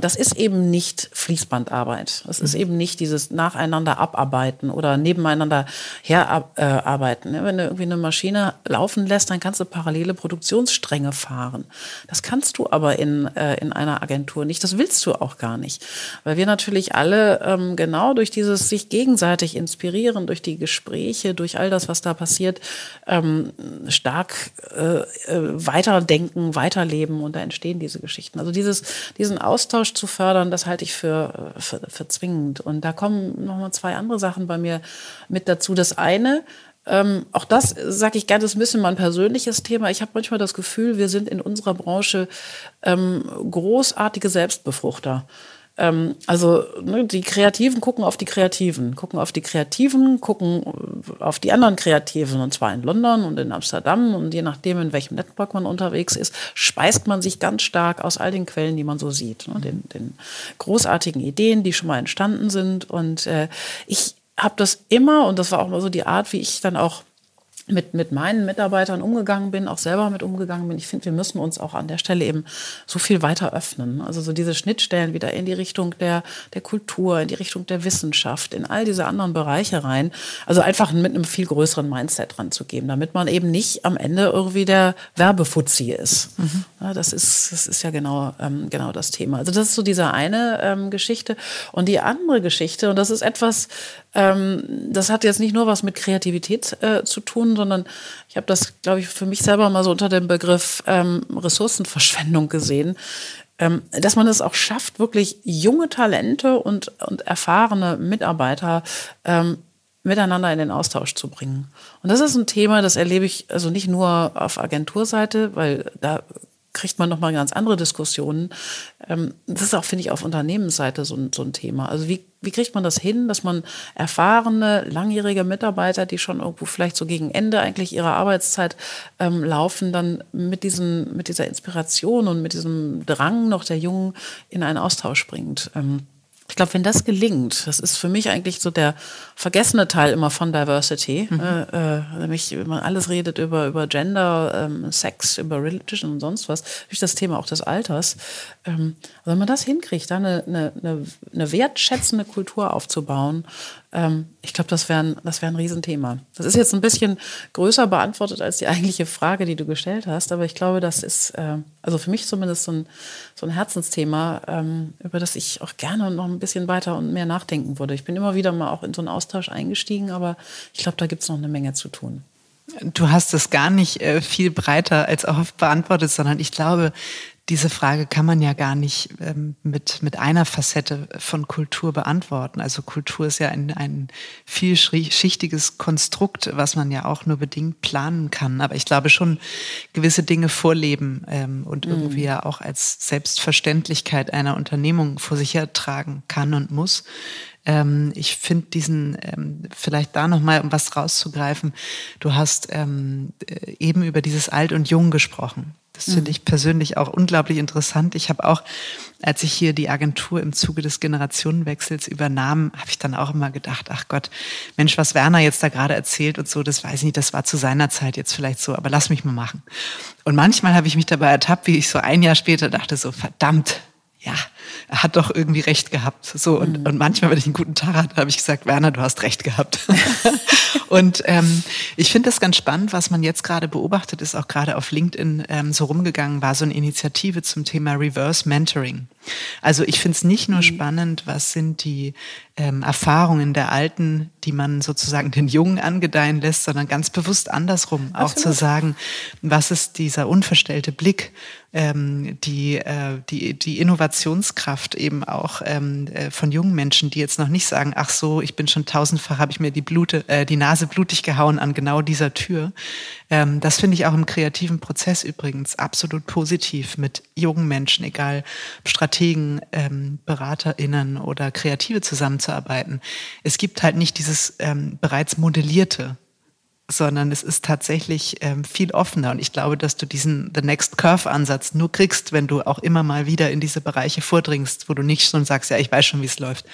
Das ist eben nicht Fließbandarbeit. Das ist mhm. eben nicht dieses Nacheinander abarbeiten oder nebeneinander herarbeiten. Wenn du irgendwie eine Maschine laufen lässt, dann kannst du parallele Produktionsstränge fahren. Das kannst du aber in, äh, in einer Agentur nicht. Das willst du auch gar nicht. Weil wir natürlich alle ähm, genau durch dieses sich gegenseitig inspirieren, durch die Gespräche, durch all das, was da passiert, ähm, stark äh, äh, weiterdenken, weiterleben und da entstehen diese Geschichten. Also dieses, diesen Austausch zu fördern, das halte ich für, für, für zwingend. Und da kommen nochmal zwei andere Sachen bei mir mit dazu. Das eine, ähm, auch das sage ich gerne, ist ein bisschen mein persönliches Thema. Ich habe manchmal das Gefühl, wir sind in unserer Branche ähm, großartige Selbstbefruchter. Ähm, also ne, die Kreativen gucken auf die Kreativen, gucken auf die Kreativen, gucken auf die anderen Kreativen, und zwar in London und in Amsterdam. Und je nachdem, in welchem Network man unterwegs ist, speist man sich ganz stark aus all den Quellen, die man so sieht. Ne, den, den großartigen Ideen, die schon mal entstanden sind. Und äh, ich habe das immer, und das war auch mal so die Art, wie ich dann auch mit, mit meinen Mitarbeitern umgegangen bin, auch selber mit umgegangen bin. Ich finde, wir müssen uns auch an der Stelle eben so viel weiter öffnen. Also so diese Schnittstellen wieder in die Richtung der, der Kultur, in die Richtung der Wissenschaft, in all diese anderen Bereiche rein. Also einfach mit einem viel größeren Mindset dran zu geben, damit man eben nicht am Ende irgendwie der Werbefuzzi ist. Mhm. Ja, das ist, das ist ja genau, ähm, genau das Thema. Also das ist so diese eine ähm, Geschichte. Und die andere Geschichte, und das ist etwas, ähm, das hat jetzt nicht nur was mit Kreativität äh, zu tun, sondern ich habe das, glaube ich, für mich selber mal so unter dem Begriff ähm, Ressourcenverschwendung gesehen. Ähm, dass man es auch schafft, wirklich junge Talente und, und erfahrene Mitarbeiter ähm, miteinander in den Austausch zu bringen. Und das ist ein Thema, das erlebe ich also nicht nur auf Agenturseite, weil da kriegt man nochmal ganz andere Diskussionen. Ähm, das ist auch, finde ich, auf Unternehmensseite so ein, so ein Thema. Also wie, wie kriegt man das hin, dass man erfahrene, langjährige Mitarbeiter, die schon irgendwo vielleicht so gegen Ende eigentlich ihrer Arbeitszeit ähm, laufen, dann mit, diesen, mit dieser Inspiration und mit diesem Drang noch der Jungen in einen Austausch bringt. Ähm, ich glaube, wenn das gelingt, das ist für mich eigentlich so der vergessene Teil immer von Diversity, mhm. äh, äh, nämlich wenn man alles redet über, über Gender, ähm, Sex, über Religion und sonst was, durch das Thema auch des Alters. Ähm, wenn man das hinkriegt, da eine, eine, eine wertschätzende Kultur aufzubauen, ähm, ich glaube, das wäre ein, wär ein Riesenthema. Das ist jetzt ein bisschen größer beantwortet als die eigentliche Frage, die du gestellt hast, aber ich glaube, das ist, äh, also für mich zumindest so ein, so ein Herzensthema, ähm, über das ich auch gerne noch ein bisschen weiter und mehr nachdenken würde. Ich bin immer wieder mal auch in so einen Austausch eingestiegen, aber ich glaube, da gibt es noch eine Menge zu tun. Du hast es gar nicht äh, viel breiter als oft beantwortet, sondern ich glaube, diese Frage kann man ja gar nicht ähm, mit, mit einer Facette von Kultur beantworten. Also Kultur ist ja ein, ein vielschichtiges Konstrukt, was man ja auch nur bedingt planen kann. Aber ich glaube schon, gewisse Dinge vorleben ähm, und mhm. irgendwie ja auch als Selbstverständlichkeit einer Unternehmung vor sich her tragen kann und muss. Ähm, ich finde diesen, ähm, vielleicht da nochmal, um was rauszugreifen, du hast ähm, äh, eben über dieses Alt und Jung gesprochen. Das finde ich persönlich auch unglaublich interessant. Ich habe auch, als ich hier die Agentur im Zuge des Generationenwechsels übernahm, habe ich dann auch immer gedacht, ach Gott, Mensch, was Werner jetzt da gerade erzählt und so, das weiß ich nicht, das war zu seiner Zeit jetzt vielleicht so, aber lass mich mal machen. Und manchmal habe ich mich dabei ertappt, wie ich so ein Jahr später dachte, so verdammt, ja, hat doch irgendwie recht gehabt. So und, mhm. und manchmal, wenn ich einen guten Tag hatte, habe ich gesagt, Werner, du hast recht gehabt. und ähm, ich finde das ganz spannend, was man jetzt gerade beobachtet, ist auch gerade auf LinkedIn ähm, so rumgegangen, war so eine Initiative zum Thema Reverse Mentoring. Also ich finde es nicht nur mhm. spannend, was sind die ähm, Erfahrungen der Alten, die man sozusagen den Jungen angedeihen lässt, sondern ganz bewusst andersrum, Absolut. auch zu sagen, was ist dieser unverstellte Blick, ähm, die, äh, die, die Innovationskraft eben auch ähm, äh, von jungen Menschen, die jetzt noch nicht sagen, ach so, ich bin schon tausendfach, habe ich mir die, Blute, äh, die Nase blutig gehauen an genau dieser Tür. Ähm, das finde ich auch im kreativen Prozess übrigens absolut positiv mit jungen Menschen, egal Strategen, ähm, BeraterInnen oder Kreative zusammenzuarbeiten. Es gibt halt nicht dieses ähm, bereits modellierte, sondern es ist tatsächlich ähm, viel offener. Und ich glaube, dass du diesen The Next Curve-Ansatz nur kriegst, wenn du auch immer mal wieder in diese Bereiche vordringst, wo du nicht schon sagst, ja, ich weiß schon, wie es läuft.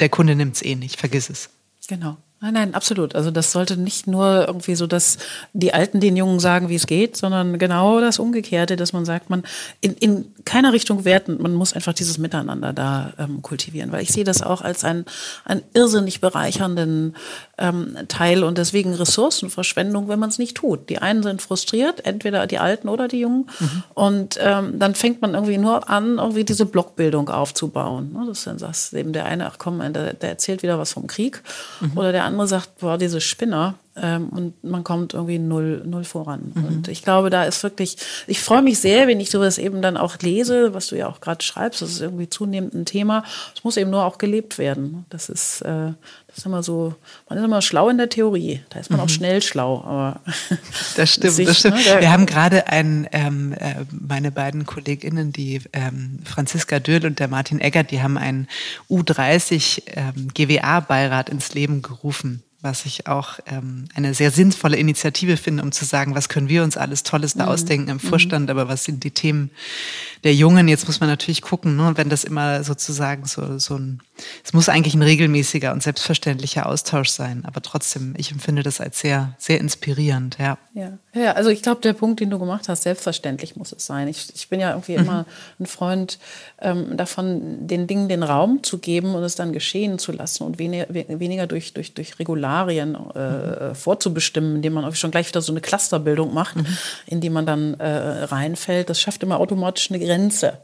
Der Kunde nimmt es eh nicht, vergiss es. Genau. Nein, nein, absolut. Also das sollte nicht nur irgendwie so, dass die Alten den Jungen sagen, wie es geht, sondern genau das Umgekehrte, dass man sagt, man in, in keiner Richtung werten, man muss einfach dieses Miteinander da ähm, kultivieren, weil ich sehe das auch als einen, einen irrsinnig bereichernden ähm, Teil und deswegen Ressourcenverschwendung, wenn man es nicht tut. Die einen sind frustriert, entweder die Alten oder die Jungen, mhm. und ähm, dann fängt man irgendwie nur an, irgendwie diese Blockbildung aufzubauen. Ne? Das ist dann das eben der eine, ach komm, der, der erzählt wieder was vom Krieg, mhm. oder der andere sagt, boah, diese Spinner, ähm, und man kommt irgendwie null, null voran. Mhm. Und ich glaube, da ist wirklich, ich freue mich sehr, wenn ich sowas eben dann auch lese, was du ja auch gerade schreibst, das ist irgendwie zunehmend ein Thema. Es muss eben nur auch gelebt werden. Das ist, äh, ist immer so, man ist immer schlau in der Theorie, da ist man mhm. auch schnell schlau. Aber das stimmt, sich, das stimmt. Ne, Wir haben gerade ein, ähm, äh, meine beiden KollegInnen, die ähm, Franziska Dürl und der Martin Eggert, die haben einen U30 ähm, GWA-Beirat ins Leben gerufen was ich auch ähm, eine sehr sinnvolle Initiative finde, um zu sagen, was können wir uns alles Tolles da mhm. ausdenken im mhm. Vorstand, aber was sind die Themen der Jungen? Jetzt muss man natürlich gucken, ne, wenn das immer sozusagen so, so ein, es muss eigentlich ein regelmäßiger und selbstverständlicher Austausch sein, aber trotzdem, ich empfinde das als sehr, sehr inspirierend, ja. Ja, ja also ich glaube, der Punkt, den du gemacht hast, selbstverständlich muss es sein. Ich, ich bin ja irgendwie mhm. immer ein Freund ähm, davon, den Dingen den Raum zu geben und es dann geschehen zu lassen und weniger, weniger durch, durch, durch Regular Szenarien äh, vorzubestimmen, indem man schon gleich wieder so eine Clusterbildung macht, mhm. in die man dann äh, reinfällt. Das schafft immer automatisch eine Grenze.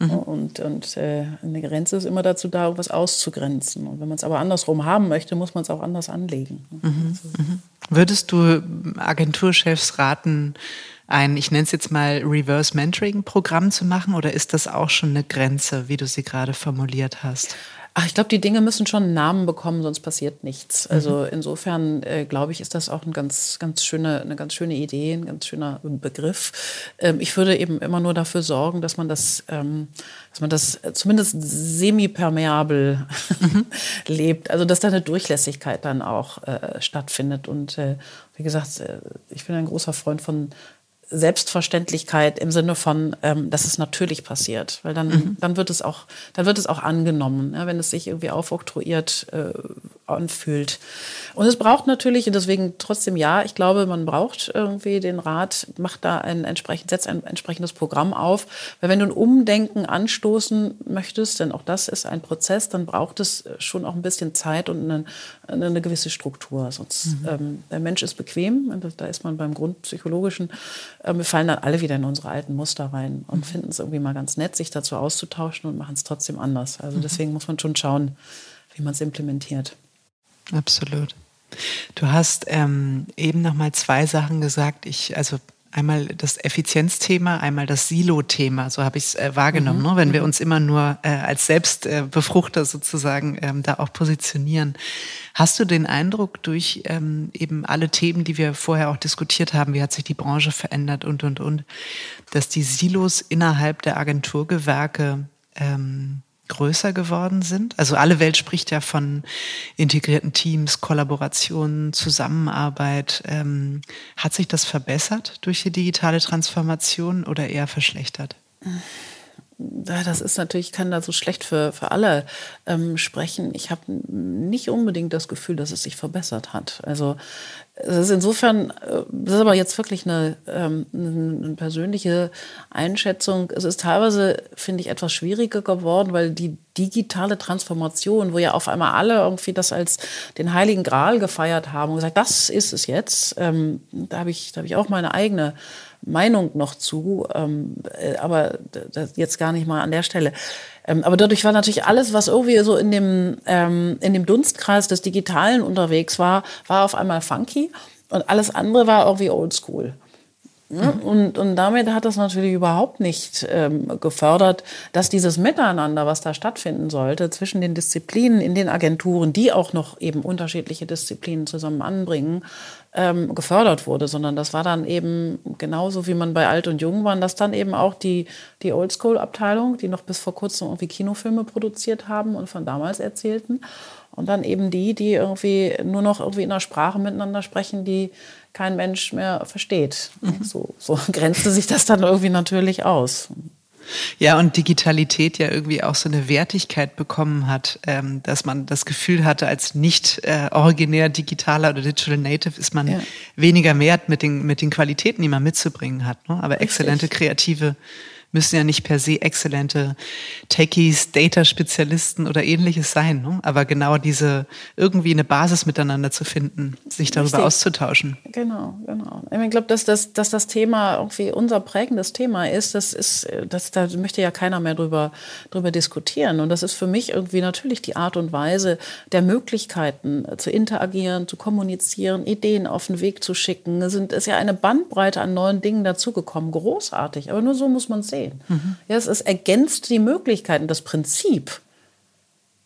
Mhm. Und, und äh, eine Grenze ist immer dazu da, irgendwas auszugrenzen. Und wenn man es aber andersrum haben möchte, muss man es auch anders anlegen. Mhm. Also. Mhm. Würdest du Agenturchefs raten, ein, ich nenne es jetzt mal Reverse Mentoring Programm zu machen oder ist das auch schon eine Grenze, wie du sie gerade formuliert hast? Ach, ich glaube, die Dinge müssen schon einen Namen bekommen, sonst passiert nichts. Mhm. Also insofern äh, glaube ich, ist das auch ein ganz, ganz schöne, eine ganz schöne Idee, ein ganz schöner Begriff. Ähm, ich würde eben immer nur dafür sorgen, dass man das, ähm, dass man das zumindest semi-permeabel mhm. lebt. Also dass da eine Durchlässigkeit dann auch äh, stattfindet. Und äh, wie gesagt, äh, ich bin ein großer Freund von Selbstverständlichkeit im Sinne von, ähm, dass es natürlich passiert, weil dann, mhm. dann wird es auch, dann wird es auch angenommen, ja, wenn es sich irgendwie aufoktroyiert äh, anfühlt. Und es braucht natürlich, und deswegen trotzdem ja, ich glaube, man braucht irgendwie den Rat, macht da ein entsprechend, setzt ein entsprechendes Programm auf, weil wenn du ein Umdenken anstoßen möchtest, denn auch das ist ein Prozess, dann braucht es schon auch ein bisschen Zeit und eine, eine gewisse Struktur. Sonst mhm. ähm, der Mensch ist bequem, da ist man beim Grundpsychologischen äh, wir fallen dann alle wieder in unsere alten Muster rein und mhm. finden es irgendwie mal ganz nett, sich dazu auszutauschen und machen es trotzdem anders. Also mhm. deswegen muss man schon schauen, wie man es implementiert. Absolut. Du hast ähm, eben noch mal zwei Sachen gesagt. Ich, also einmal das Effizienzthema, einmal das Silo-Thema, so habe ich es äh, wahrgenommen. Mhm. Ne? Wenn wir mhm. uns immer nur äh, als Selbstbefruchter äh, sozusagen ähm, da auch positionieren. Hast du den Eindruck durch ähm, eben alle Themen, die wir vorher auch diskutiert haben, wie hat sich die Branche verändert und, und, und, dass die Silos innerhalb der Agenturgewerke ähm, größer geworden sind? Also alle Welt spricht ja von integrierten Teams, Kollaborationen, Zusammenarbeit. Ähm, hat sich das verbessert durch die digitale Transformation oder eher verschlechtert? Das ist natürlich, ich kann da so schlecht für, für alle ähm, sprechen. Ich habe nicht unbedingt das Gefühl, dass es sich verbessert hat. Also es ist insofern, äh, das ist aber jetzt wirklich eine, ähm, eine persönliche Einschätzung. Es ist teilweise, finde ich, etwas schwieriger geworden, weil die digitale Transformation, wo ja auf einmal alle irgendwie das als den heiligen Gral gefeiert haben und gesagt, das ist es jetzt, ähm, da habe ich, da hab ich auch meine eigene Meinung noch zu, ähm, äh, aber jetzt gar nicht mal an der Stelle. Ähm, aber dadurch war natürlich alles, was irgendwie so in dem, ähm, in dem Dunstkreis des Digitalen unterwegs war, war auf einmal funky und alles andere war irgendwie oldschool. Ja, mhm. und, und damit hat das natürlich überhaupt nicht ähm, gefördert, dass dieses Miteinander, was da stattfinden sollte, zwischen den Disziplinen in den Agenturen, die auch noch eben unterschiedliche Disziplinen zusammen anbringen, ähm, gefördert wurde, sondern das war dann eben genauso, wie man bei Alt und Jung waren, dass dann eben auch die, die Oldschool-Abteilung, die noch bis vor kurzem irgendwie Kinofilme produziert haben und von damals erzählten. Und dann eben die, die irgendwie nur noch irgendwie in einer Sprache miteinander sprechen, die kein Mensch mehr versteht. Mhm. So, so grenzte sich das dann irgendwie natürlich aus. Ja, und Digitalität ja irgendwie auch so eine Wertigkeit bekommen hat, ähm, dass man das Gefühl hatte, als nicht äh, originär digitaler oder Digital Native ist man ja. weniger wert mit den, mit den Qualitäten, die man mitzubringen hat. Ne? Aber Richtig. exzellente kreative müssen ja nicht per se exzellente Techies, Data-Spezialisten oder ähnliches sein. Ne? Aber genau diese irgendwie eine Basis miteinander zu finden, sich darüber Richtig. auszutauschen. Genau, genau. Ich glaube, dass das, dass das Thema irgendwie unser prägendes Thema ist, das ist, das, da möchte ja keiner mehr drüber, drüber diskutieren. Und das ist für mich irgendwie natürlich die Art und Weise der Möglichkeiten zu interagieren, zu kommunizieren, Ideen auf den Weg zu schicken. Es ist ja eine Bandbreite an neuen Dingen dazugekommen. Großartig. Aber nur so muss man es sehen sehen. Mhm. Ja, es ist, ergänzt die Möglichkeiten. Das Prinzip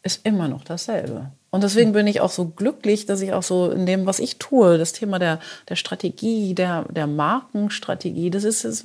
ist immer noch dasselbe. Und deswegen bin ich auch so glücklich, dass ich auch so in dem, was ich tue, das Thema der, der Strategie, der, der Markenstrategie, das ist es.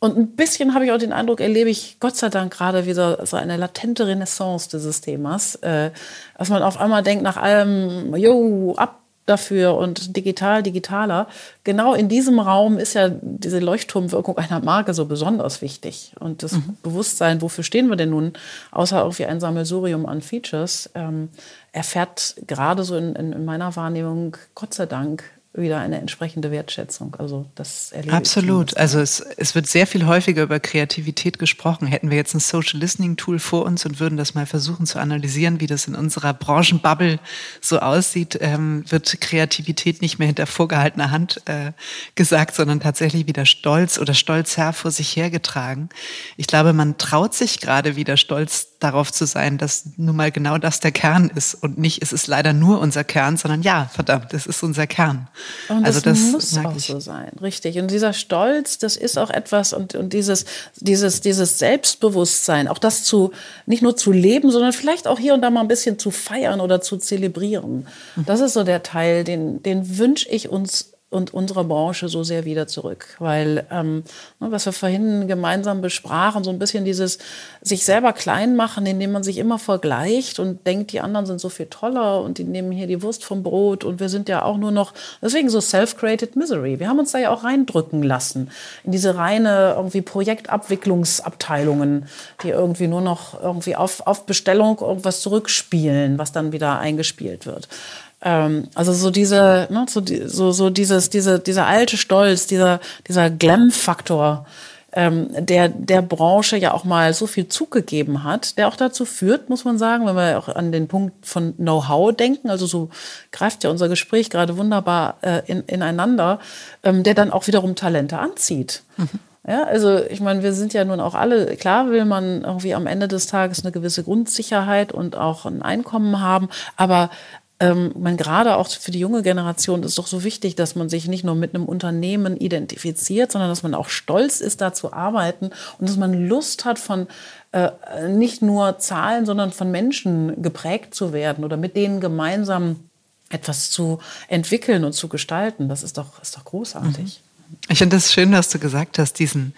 Und ein bisschen habe ich auch den Eindruck, erlebe ich Gott sei Dank gerade wieder so eine latente Renaissance dieses Themas, äh, dass man auf einmal denkt, nach allem, jo, ab dafür und digital, digitaler. Genau in diesem Raum ist ja diese Leuchtturmwirkung einer Marke so besonders wichtig. Und das mhm. Bewusstsein, wofür stehen wir denn nun, außer irgendwie ein Sammelsurium an Features, ähm, erfährt gerade so in, in meiner Wahrnehmung, Gott sei Dank, wieder eine entsprechende Wertschätzung. Also das erlebe Absolut. Also es, es wird sehr viel häufiger über Kreativität gesprochen. Hätten wir jetzt ein Social Listening Tool vor uns und würden das mal versuchen zu analysieren, wie das in unserer Branchenbubble so aussieht, ähm, wird Kreativität nicht mehr hinter vorgehaltener Hand äh, gesagt, sondern tatsächlich wieder stolz oder stolz her vor sich hergetragen. Ich glaube, man traut sich gerade wieder stolz darauf zu sein, dass nun mal genau das der Kern ist und nicht, es ist leider nur unser Kern, sondern ja, verdammt, es ist unser Kern. Und also das, das muss auch ich. so sein, richtig. Und dieser Stolz, das ist auch etwas und, und dieses, dieses, dieses Selbstbewusstsein, auch das zu, nicht nur zu leben, sondern vielleicht auch hier und da mal ein bisschen zu feiern oder zu zelebrieren. Mhm. Das ist so der Teil, den, den wünsche ich uns und unserer Branche so sehr wieder zurück. Weil, ähm, ne, was wir vorhin gemeinsam besprachen, so ein bisschen dieses sich selber klein machen, indem man sich immer vergleicht und denkt, die anderen sind so viel toller und die nehmen hier die Wurst vom Brot und wir sind ja auch nur noch, deswegen so self-created misery. Wir haben uns da ja auch reindrücken lassen in diese reine irgendwie Projektabwicklungsabteilungen, die irgendwie nur noch irgendwie auf, auf Bestellung irgendwas zurückspielen, was dann wieder eingespielt wird. Ähm, also so diese, ne, so, so, so dieses, diese, dieser alte Stolz, dieser, dieser Glam-Faktor, ähm, der der Branche ja auch mal so viel zugegeben hat, der auch dazu führt, muss man sagen, wenn wir auch an den Punkt von Know-how denken, also so greift ja unser Gespräch gerade wunderbar äh, in, ineinander, ähm, der dann auch wiederum Talente anzieht. Mhm. Ja, also ich meine, wir sind ja nun auch alle, klar will man irgendwie am Ende des Tages eine gewisse Grundsicherheit und auch ein Einkommen haben, aber ähm, man gerade auch für die junge Generation ist doch so wichtig, dass man sich nicht nur mit einem Unternehmen identifiziert, sondern dass man auch stolz ist, da zu arbeiten und dass man Lust hat, von äh, nicht nur Zahlen, sondern von Menschen geprägt zu werden oder mit denen gemeinsam etwas zu entwickeln und zu gestalten. Das ist doch, ist doch großartig. Mhm. Ich finde es schön, dass du gesagt hast, diesen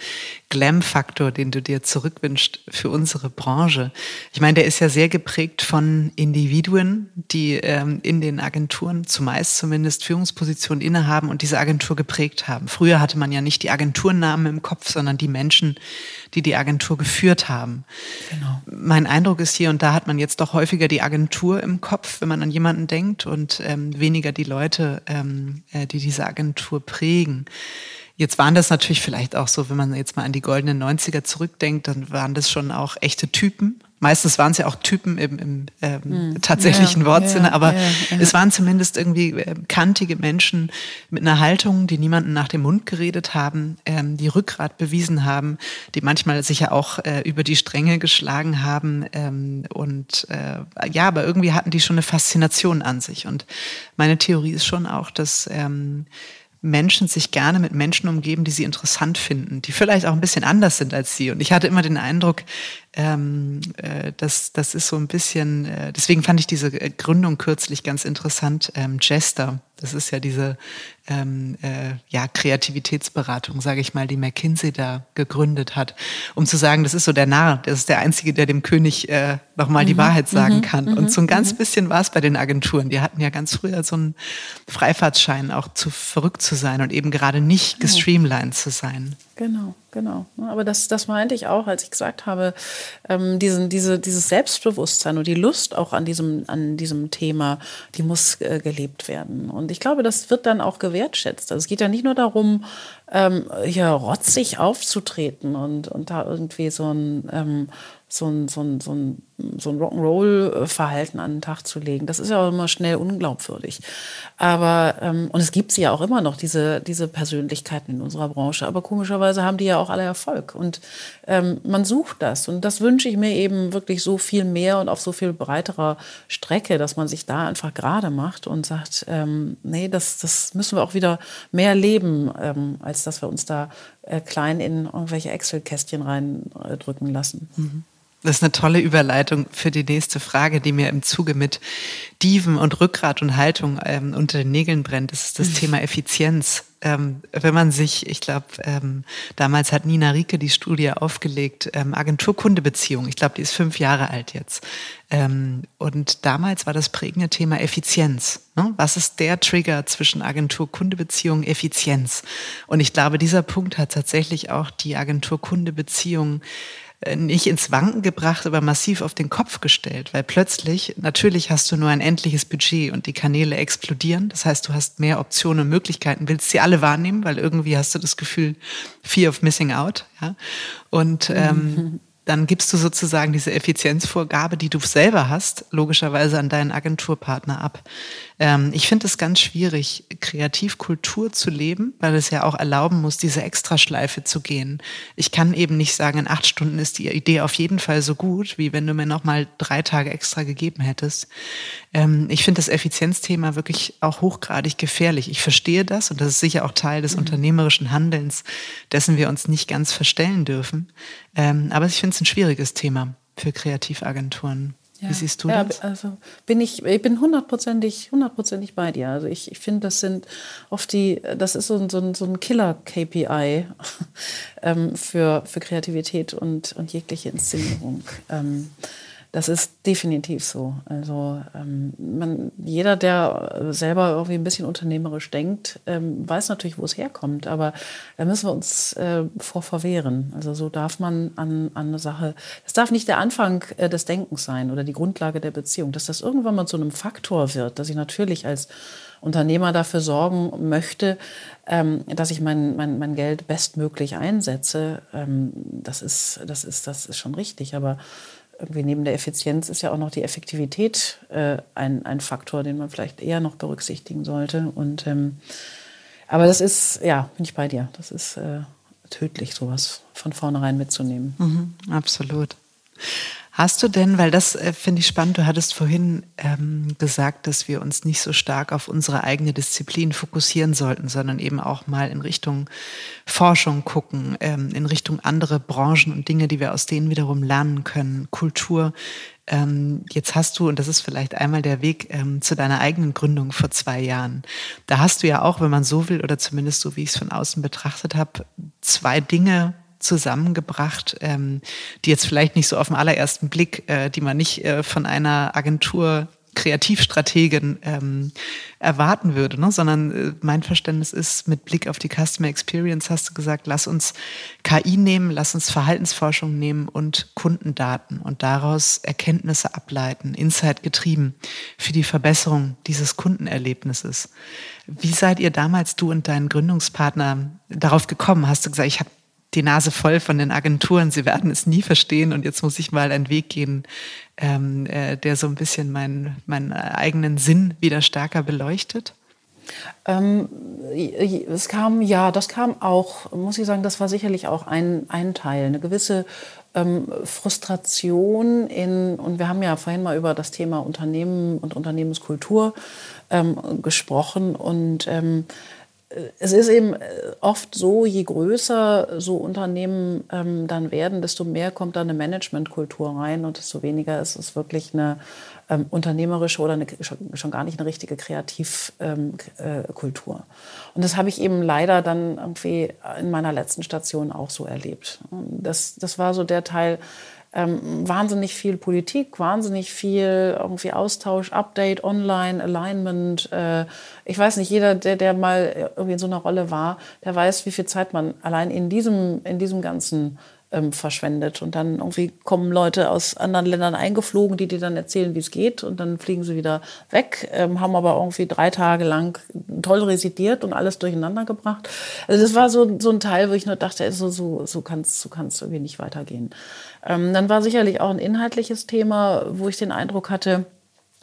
Glam-Faktor, den du dir zurückwünschst für unsere Branche. Ich meine, der ist ja sehr geprägt von Individuen, die ähm, in den Agenturen zumeist zumindest Führungspositionen innehaben und diese Agentur geprägt haben. Früher hatte man ja nicht die Agenturnamen im Kopf, sondern die Menschen, die die Agentur geführt haben. Genau. Mein Eindruck ist hier und da hat man jetzt doch häufiger die Agentur im Kopf, wenn man an jemanden denkt und ähm, weniger die Leute, ähm, äh, die diese Agentur prägen. Jetzt waren das natürlich vielleicht auch so, wenn man jetzt mal an die goldenen 90er zurückdenkt, dann waren das schon auch echte Typen. Meistens waren es ja auch Typen im, im ähm, hm. tatsächlichen ja, Wortsinne, ja, aber ja, es waren zumindest irgendwie äh, kantige Menschen mit einer Haltung, die niemanden nach dem Mund geredet haben, ähm, die Rückgrat bewiesen haben, die manchmal sich ja auch äh, über die Stränge geschlagen haben. Ähm, und äh, ja, aber irgendwie hatten die schon eine Faszination an sich. Und meine Theorie ist schon auch, dass ähm, Menschen sich gerne mit Menschen umgeben, die sie interessant finden, die vielleicht auch ein bisschen anders sind als sie. Und ich hatte immer den Eindruck, Ähm, äh, das, das ist so ein bisschen, äh, deswegen fand ich diese Gründung kürzlich ganz interessant. Ähm, Jester, das ist ja diese ähm, äh, ja, Kreativitätsberatung, sage ich mal, die McKinsey da gegründet hat, um zu sagen, das ist so der Narr, das ist der Einzige, der dem König äh, nochmal mhm. die Wahrheit sagen mhm. kann. Und mhm. so ein ganz mhm. bisschen war es bei den Agenturen. Die hatten ja ganz früher so einen Freifahrtschein, auch zu verrückt zu sein und eben gerade nicht gestreamlined zu sein. Genau, genau. Aber das, das meinte ich auch, als ich gesagt habe, ähm, diesen, diese, dieses Selbstbewusstsein und die Lust auch an diesem, an diesem Thema, die muss äh, gelebt werden. Und ich glaube, das wird dann auch gewertschätzt. Also es geht ja nicht nur darum, ähm, hier rotzig aufzutreten und, und da irgendwie so ein ähm, so ein, so ein, so ein, so ein Rock'n'Roll-Verhalten an den Tag zu legen. Das ist ja auch immer schnell unglaubwürdig. Aber, ähm, und es gibt sie ja auch immer noch, diese, diese Persönlichkeiten in unserer Branche. Aber komischerweise haben die ja auch alle Erfolg. Und ähm, man sucht das. Und das wünsche ich mir eben wirklich so viel mehr und auf so viel breiterer Strecke, dass man sich da einfach gerade macht und sagt, ähm, nee, das, das müssen wir auch wieder mehr leben, ähm, als dass wir uns da äh, klein in irgendwelche Excel-Kästchen reindrücken lassen. Mhm. Das ist eine tolle Überleitung für die nächste Frage, die mir im Zuge mit Diven und Rückgrat und Haltung ähm, unter den Nägeln brennt. Das ist das Thema Effizienz. Ähm, wenn man sich, ich glaube, ähm, damals hat Nina Rieke die Studie aufgelegt, ähm, Agentur-Kunde-Beziehung. Ich glaube, die ist fünf Jahre alt jetzt. Ähm, und damals war das prägende Thema Effizienz. Ne? Was ist der Trigger zwischen Agentur-Kunde-Beziehung, Effizienz? Und ich glaube, dieser Punkt hat tatsächlich auch die Agentur-Kunde-Beziehung nicht ins Wanken gebracht, aber massiv auf den Kopf gestellt, weil plötzlich, natürlich hast du nur ein endliches Budget und die Kanäle explodieren. Das heißt, du hast mehr Optionen und Möglichkeiten, willst sie alle wahrnehmen, weil irgendwie hast du das Gefühl, Fear of Missing Out. Ja? Und ähm, mhm dann gibst du sozusagen diese Effizienzvorgabe, die du selber hast, logischerweise an deinen Agenturpartner ab. Ähm, ich finde es ganz schwierig, Kreativkultur zu leben, weil es ja auch erlauben muss, diese Extraschleife zu gehen. Ich kann eben nicht sagen, in acht Stunden ist die Idee auf jeden Fall so gut, wie wenn du mir noch mal drei Tage extra gegeben hättest. Ähm, ich finde das Effizienzthema wirklich auch hochgradig gefährlich. Ich verstehe das und das ist sicher auch Teil des mhm. unternehmerischen Handelns, dessen wir uns nicht ganz verstellen dürfen. Ähm, aber ich finde es ein schwieriges Thema für Kreativagenturen. Ja. Wie siehst du ja, das? Also bin ich, ich bin hundertprozentig, hundertprozentig bei dir. Also ich, ich finde, das sind oft die, das ist so ein, so ein, so ein Killer-KPI ähm, für, für Kreativität und, und jegliche Inszenierung. Ähm, das ist definitiv so. Also ähm, man, jeder, der selber irgendwie ein bisschen unternehmerisch denkt, ähm, weiß natürlich, wo es herkommt. Aber da müssen wir uns äh, vor verwehren. Also so darf man an, an eine Sache, das darf nicht der Anfang äh, des Denkens sein oder die Grundlage der Beziehung. Dass das irgendwann mal zu einem Faktor wird, dass ich natürlich als Unternehmer dafür sorgen möchte, ähm, dass ich mein, mein, mein Geld bestmöglich einsetze, ähm, das, ist, das, ist, das ist schon richtig. Aber irgendwie neben der Effizienz ist ja auch noch die Effektivität äh, ein, ein Faktor, den man vielleicht eher noch berücksichtigen sollte. Und ähm, aber das ist, ja, bin ich bei dir. Das ist äh, tödlich, sowas von vornherein mitzunehmen. Mhm, absolut. Hast du denn, weil das äh, finde ich spannend, du hattest vorhin ähm, gesagt, dass wir uns nicht so stark auf unsere eigene Disziplin fokussieren sollten, sondern eben auch mal in Richtung Forschung gucken, ähm, in Richtung andere Branchen und Dinge, die wir aus denen wiederum lernen können, Kultur. Ähm, jetzt hast du, und das ist vielleicht einmal der Weg ähm, zu deiner eigenen Gründung vor zwei Jahren. Da hast du ja auch, wenn man so will, oder zumindest so wie ich es von außen betrachtet habe, zwei Dinge zusammengebracht, ähm, die jetzt vielleicht nicht so auf den allerersten Blick, äh, die man nicht äh, von einer Agentur Kreativstrategin ähm, erwarten würde, ne? sondern äh, mein Verständnis ist, mit Blick auf die Customer Experience hast du gesagt, lass uns KI nehmen, lass uns Verhaltensforschung nehmen und Kundendaten und daraus Erkenntnisse ableiten, Insight getrieben für die Verbesserung dieses Kundenerlebnisses. Wie seid ihr damals, du und dein Gründungspartner, darauf gekommen? Hast du gesagt, ich habe die Nase voll von den Agenturen, sie werden es nie verstehen. Und jetzt muss ich mal einen Weg gehen, ähm, äh, der so ein bisschen meinen, meinen eigenen Sinn wieder stärker beleuchtet? Ähm, es kam, ja, das kam auch, muss ich sagen, das war sicherlich auch ein, ein Teil, eine gewisse ähm, Frustration in, und wir haben ja vorhin mal über das Thema Unternehmen und Unternehmenskultur ähm, gesprochen. Und ähm, es ist eben oft so, je größer so Unternehmen ähm, dann werden, desto mehr kommt da eine Managementkultur rein und desto weniger ist es wirklich eine ähm, unternehmerische oder eine, schon, schon, gar nicht eine richtige Kreativkultur. Ähm, äh, und das habe ich eben leider dann irgendwie in meiner letzten Station auch so erlebt. Das, das war so der Teil, ähm, wahnsinnig viel Politik, wahnsinnig viel irgendwie Austausch, Update, Online, Alignment. Äh, ich weiß nicht, jeder, der, der mal irgendwie in so einer Rolle war, der weiß, wie viel Zeit man allein in diesem, in diesem ganzen ähm, verschwendet. Und dann irgendwie kommen Leute aus anderen Ländern eingeflogen, die dir dann erzählen, wie es geht. Und dann fliegen sie wieder weg, ähm, haben aber irgendwie drei Tage lang toll residiert und alles durcheinander gebracht. Also das war so, so ein Teil, wo ich nur dachte, so, so, so kann es so kann's irgendwie nicht weitergehen. Ähm, dann war sicherlich auch ein inhaltliches Thema, wo ich den Eindruck hatte,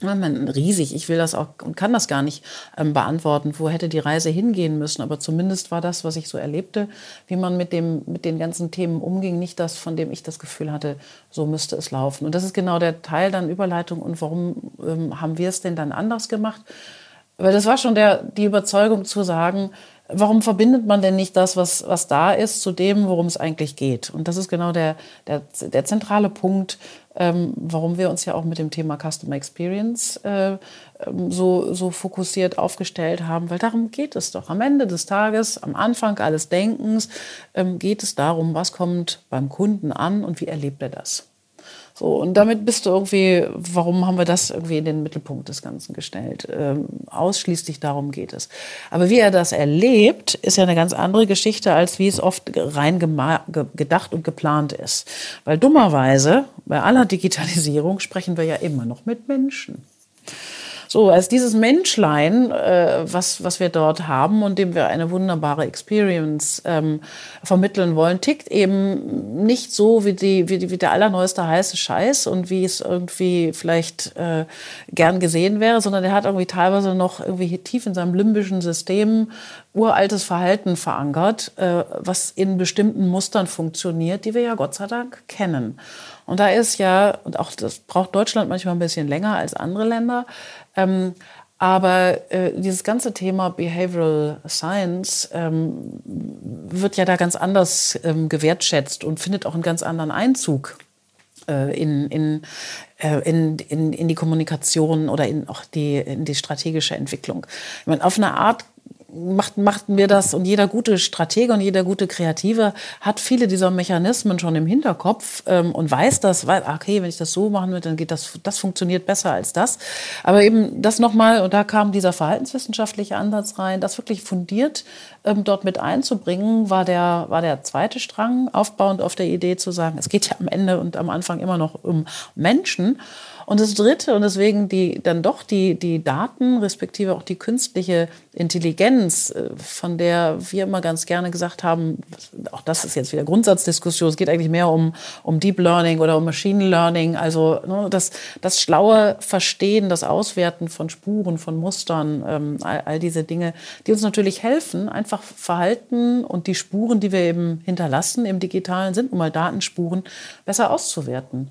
riesig. Ich will das auch und kann das gar nicht ähm, beantworten. Wo hätte die Reise hingehen müssen? Aber zumindest war das, was ich so erlebte, wie man mit, dem, mit den ganzen Themen umging, nicht das, von dem ich das Gefühl hatte, so müsste es laufen. Und das ist genau der Teil dann Überleitung. Und warum ähm, haben wir es denn dann anders gemacht? Weil das war schon der, die Überzeugung zu sagen, warum verbindet man denn nicht das, was, was da ist, zu dem, worum es eigentlich geht? Und das ist genau der, der, der zentrale Punkt, ähm, warum wir uns ja auch mit dem Thema Customer Experience äh, ähm, so, so fokussiert aufgestellt haben, weil darum geht es doch. Am Ende des Tages, am Anfang alles Denkens, ähm, geht es darum, was kommt beim Kunden an und wie erlebt er das. So, und damit bist du irgendwie, warum haben wir das irgendwie in den Mittelpunkt des Ganzen gestellt? Ähm, ausschließlich darum geht es. Aber wie er das erlebt, ist ja eine ganz andere Geschichte, als wie es oft rein gedacht und geplant ist. Weil dummerweise, bei aller Digitalisierung, sprechen wir ja immer noch mit Menschen. So, als dieses Menschlein, äh, was, was wir dort haben und dem wir eine wunderbare Experience ähm, vermitteln wollen, tickt eben nicht so wie, die, wie, die, wie der allerneueste heiße Scheiß und wie es irgendwie vielleicht äh, gern gesehen wäre, sondern der hat irgendwie teilweise noch irgendwie tief in seinem limbischen System uraltes Verhalten verankert, äh, was in bestimmten Mustern funktioniert, die wir ja Gott sei Dank kennen. Und da ist ja, und auch das braucht Deutschland manchmal ein bisschen länger als andere Länder, ähm, aber äh, dieses ganze Thema Behavioral Science ähm, wird ja da ganz anders ähm, gewertschätzt und findet auch einen ganz anderen Einzug äh, in, in, äh, in, in, in die Kommunikation oder in auch die, in die strategische Entwicklung. Ich meine, auf eine Art macht, macht mir das und jeder gute Stratege und jeder gute Kreative hat viele dieser Mechanismen schon im Hinterkopf ähm, und weiß das, weil, okay, wenn ich das so machen will, dann geht das, das funktioniert besser als das. Aber eben das nochmal, und da kam dieser verhaltenswissenschaftliche Ansatz rein, das wirklich fundiert ähm, dort mit einzubringen, war der, war der zweite Strang, aufbauend auf der Idee zu sagen, es geht ja am Ende und am Anfang immer noch um Menschen. Und das Dritte, und deswegen die, dann doch die, die Daten, respektive auch die künstliche Intelligenz, äh, von der wir immer ganz gerne gesagt haben, auch das ist jetzt wieder Grundsatzdiskussion, es geht eigentlich mehr um, um Deep Learning oder um Machine Learning, also ne, das, das schlaue Verstehen, das Auswerten von Spuren, von Mustern, ähm, all, all diese Dinge, die uns natürlich helfen, einfach Verhalten und die Spuren, die wir eben hinterlassen im Digitalen, sind nun mal Datenspuren, besser auszuwerten.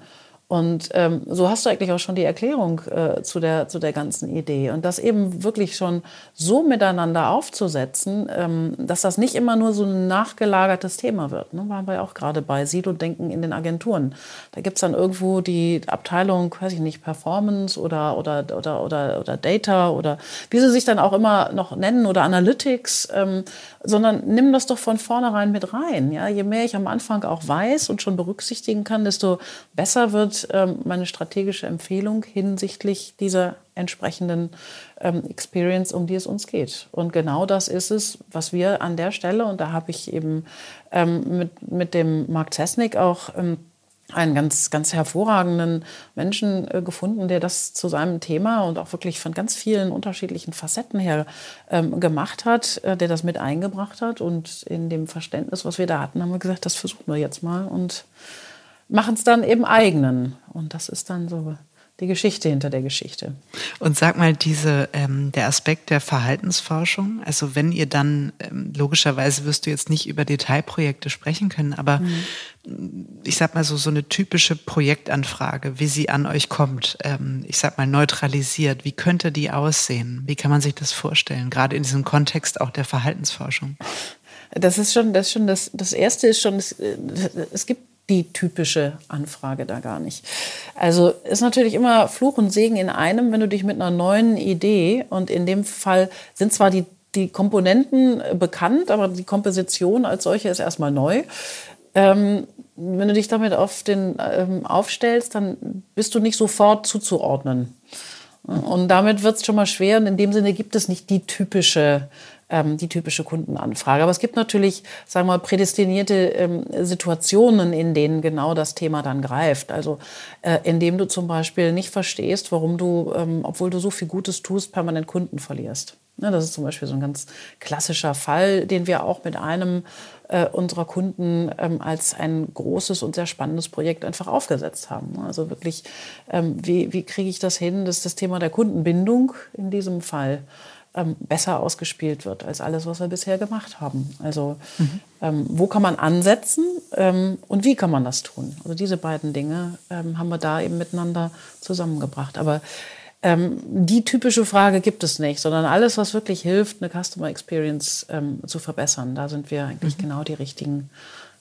Und ähm, so hast du eigentlich auch schon die Erklärung äh, zu, der, zu der ganzen Idee. Und das eben wirklich schon so miteinander aufzusetzen, ähm, dass das nicht immer nur so ein nachgelagertes Thema wird. Ne? Waren wir ja auch gerade bei Silo-Denken in den Agenturen. Da gibt's dann irgendwo die Abteilung, weiß ich nicht, Performance oder, oder, oder, oder, oder Data oder wie sie sich dann auch immer noch nennen oder Analytics, ähm, sondern nimm das doch von vornherein mit rein. Ja? Je mehr ich am Anfang auch weiß und schon berücksichtigen kann, desto besser wird ähm, meine strategische Empfehlung hinsichtlich dieser entsprechenden ähm, Experience, um die es uns geht. Und genau das ist es, was wir an der Stelle, und da habe ich eben ähm, mit, mit dem Mark Zesnik auch ähm, einen ganz, ganz hervorragenden Menschen äh, gefunden, der das zu seinem Thema und auch wirklich von ganz vielen unterschiedlichen Facetten her ähm, gemacht hat, äh, der das mit eingebracht hat. Und in dem Verständnis, was wir da hatten, haben wir gesagt, das versuchen wir jetzt mal und machen es dann eben eigenen. Und das ist dann so die Geschichte hinter der Geschichte. Und sag mal, diese, ähm, der Aspekt der Verhaltensforschung, also wenn ihr dann, ähm, logischerweise wirst du jetzt nicht über Detailprojekte sprechen können, aber mhm. ich sag mal so, so eine typische Projektanfrage, wie sie an euch kommt, ähm, ich sag mal neutralisiert, wie könnte die aussehen? Wie kann man sich das vorstellen, gerade in diesem Kontext auch der Verhaltensforschung? Das ist schon, das, ist schon das, das erste ist schon, es, äh, es gibt die typische Anfrage da gar nicht. Also ist natürlich immer Fluch und Segen in einem, wenn du dich mit einer neuen Idee und in dem Fall sind zwar die, die Komponenten bekannt, aber die Komposition als solche ist erstmal neu. Ähm, wenn du dich damit auf den, ähm, aufstellst, dann bist du nicht sofort zuzuordnen. Und damit wird es schon mal schwer. Und in dem Sinne gibt es nicht die typische ähm, die typische Kundenanfrage. Aber es gibt natürlich, sagen wir mal, prädestinierte ähm, Situationen, in denen genau das Thema dann greift. Also äh, indem du zum Beispiel nicht verstehst, warum du, ähm, obwohl du so viel Gutes tust, permanent Kunden verlierst. Ja, das ist zum Beispiel so ein ganz klassischer Fall, den wir auch mit einem äh, unserer Kunden ähm, als ein großes und sehr spannendes Projekt einfach aufgesetzt haben. Also wirklich, ähm, wie, wie kriege ich das hin, dass das Thema der Kundenbindung in diesem Fall ähm, besser ausgespielt wird als alles, was wir bisher gemacht haben. Also mhm. ähm, wo kann man ansetzen ähm, und wie kann man das tun? Also diese beiden Dinge ähm, haben wir da eben miteinander zusammengebracht. Aber ähm, die typische Frage gibt es nicht, sondern alles, was wirklich hilft, eine Customer Experience ähm, zu verbessern. Da sind wir eigentlich mhm. genau die richtigen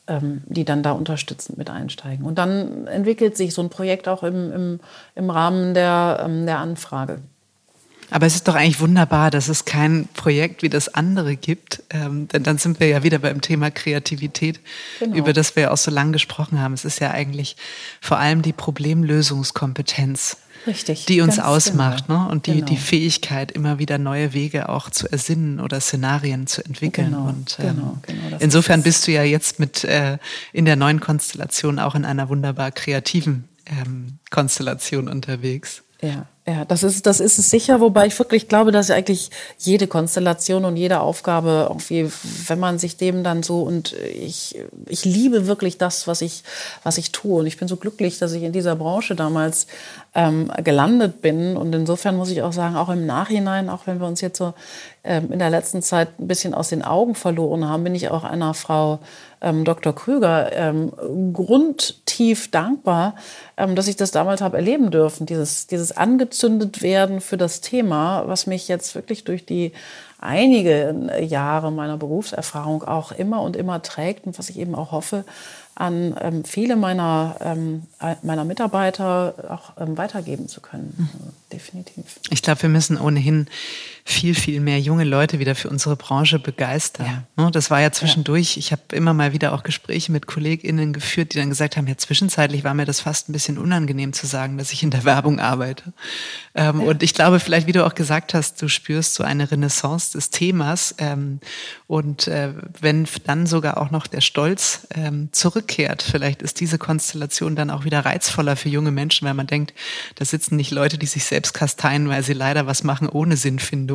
die dann da unterstützend mit einsteigen. Und dann entwickelt sich so ein Projekt auch im, im, im Rahmen der, der Anfrage. Aber es ist doch eigentlich wunderbar, dass es kein Projekt wie das andere gibt, ähm, denn dann sind wir ja wieder beim Thema Kreativität, genau. über das wir ja auch so lange gesprochen haben. Es ist ja eigentlich vor allem die Problemlösungskompetenz, Richtig, die uns ausmacht genau. ne? und die, genau. die Fähigkeit, immer wieder neue Wege auch zu ersinnen oder Szenarien zu entwickeln. Genau, und ähm, genau, genau, insofern bist du ja jetzt mit äh, in der neuen Konstellation auch in einer wunderbar kreativen ähm, Konstellation unterwegs. Ja, ja, das ist, das ist es sicher, wobei ich wirklich glaube, dass eigentlich jede Konstellation und jede Aufgabe, irgendwie, wenn man sich dem dann so und ich, ich liebe wirklich das, was ich, was ich tue. Und ich bin so glücklich, dass ich in dieser Branche damals ähm, gelandet bin. Und insofern muss ich auch sagen, auch im Nachhinein, auch wenn wir uns jetzt so ähm, in der letzten Zeit ein bisschen aus den Augen verloren haben, bin ich auch einer Frau ähm, Dr. Krüger ähm, grundtief dankbar, ähm, dass ich das damals habe erleben dürfen. Dieses, dieses angezündet werden für das Thema, was mich jetzt wirklich durch die einige Jahre meiner Berufserfahrung auch immer und immer trägt und was ich eben auch hoffe, an ähm, viele meiner, ähm, meiner Mitarbeiter auch ähm, weitergeben zu können. Mhm. Also, definitiv. Ich glaube, wir müssen ohnehin viel, viel mehr junge Leute wieder für unsere Branche begeistern. Ja. Ne, das war ja zwischendurch, ich habe immer mal wieder auch Gespräche mit KollegInnen geführt, die dann gesagt haben, ja, zwischenzeitlich war mir das fast ein bisschen unangenehm zu sagen, dass ich in der Werbung arbeite. Ähm, ja. Und ich glaube, vielleicht, wie du auch gesagt hast, du spürst so eine Renaissance des Themas. Ähm, und äh, wenn dann sogar auch noch der Stolz ähm, zurückkehrt, vielleicht ist diese Konstellation dann auch wieder reizvoller für junge Menschen, weil man denkt, da sitzen nicht Leute, die sich selbst kasteien, weil sie leider was machen ohne Sinnfindung,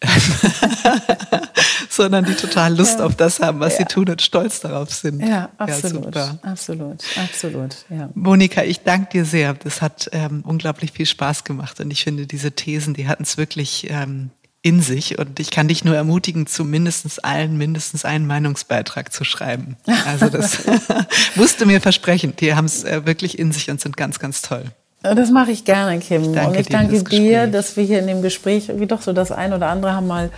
sondern die total Lust ja. auf das haben, was ja. sie tun und stolz darauf sind. Ja, absolut. Ja, absolut, absolut. Ja. Monika, ich danke dir sehr. Das hat ähm, unglaublich viel Spaß gemacht und ich finde, diese Thesen, die hatten es wirklich ähm, in sich und ich kann dich nur ermutigen, zu mindestens allen mindestens einen Meinungsbeitrag zu schreiben. Also das musst du mir versprechen. Die haben es äh, wirklich in sich und sind ganz, ganz toll. Das mache ich gerne, Kim. Ich und ich danke dir, dass wir hier in dem Gespräch wie doch so das ein oder andere haben mal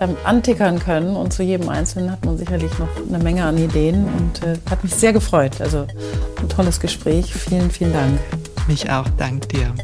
ähm, antickern können. Und zu jedem Einzelnen hat man sicherlich noch eine Menge an Ideen und äh, hat mich sehr gefreut. Also ein tolles Gespräch. Vielen, vielen Dank. Mich auch. Dank dir.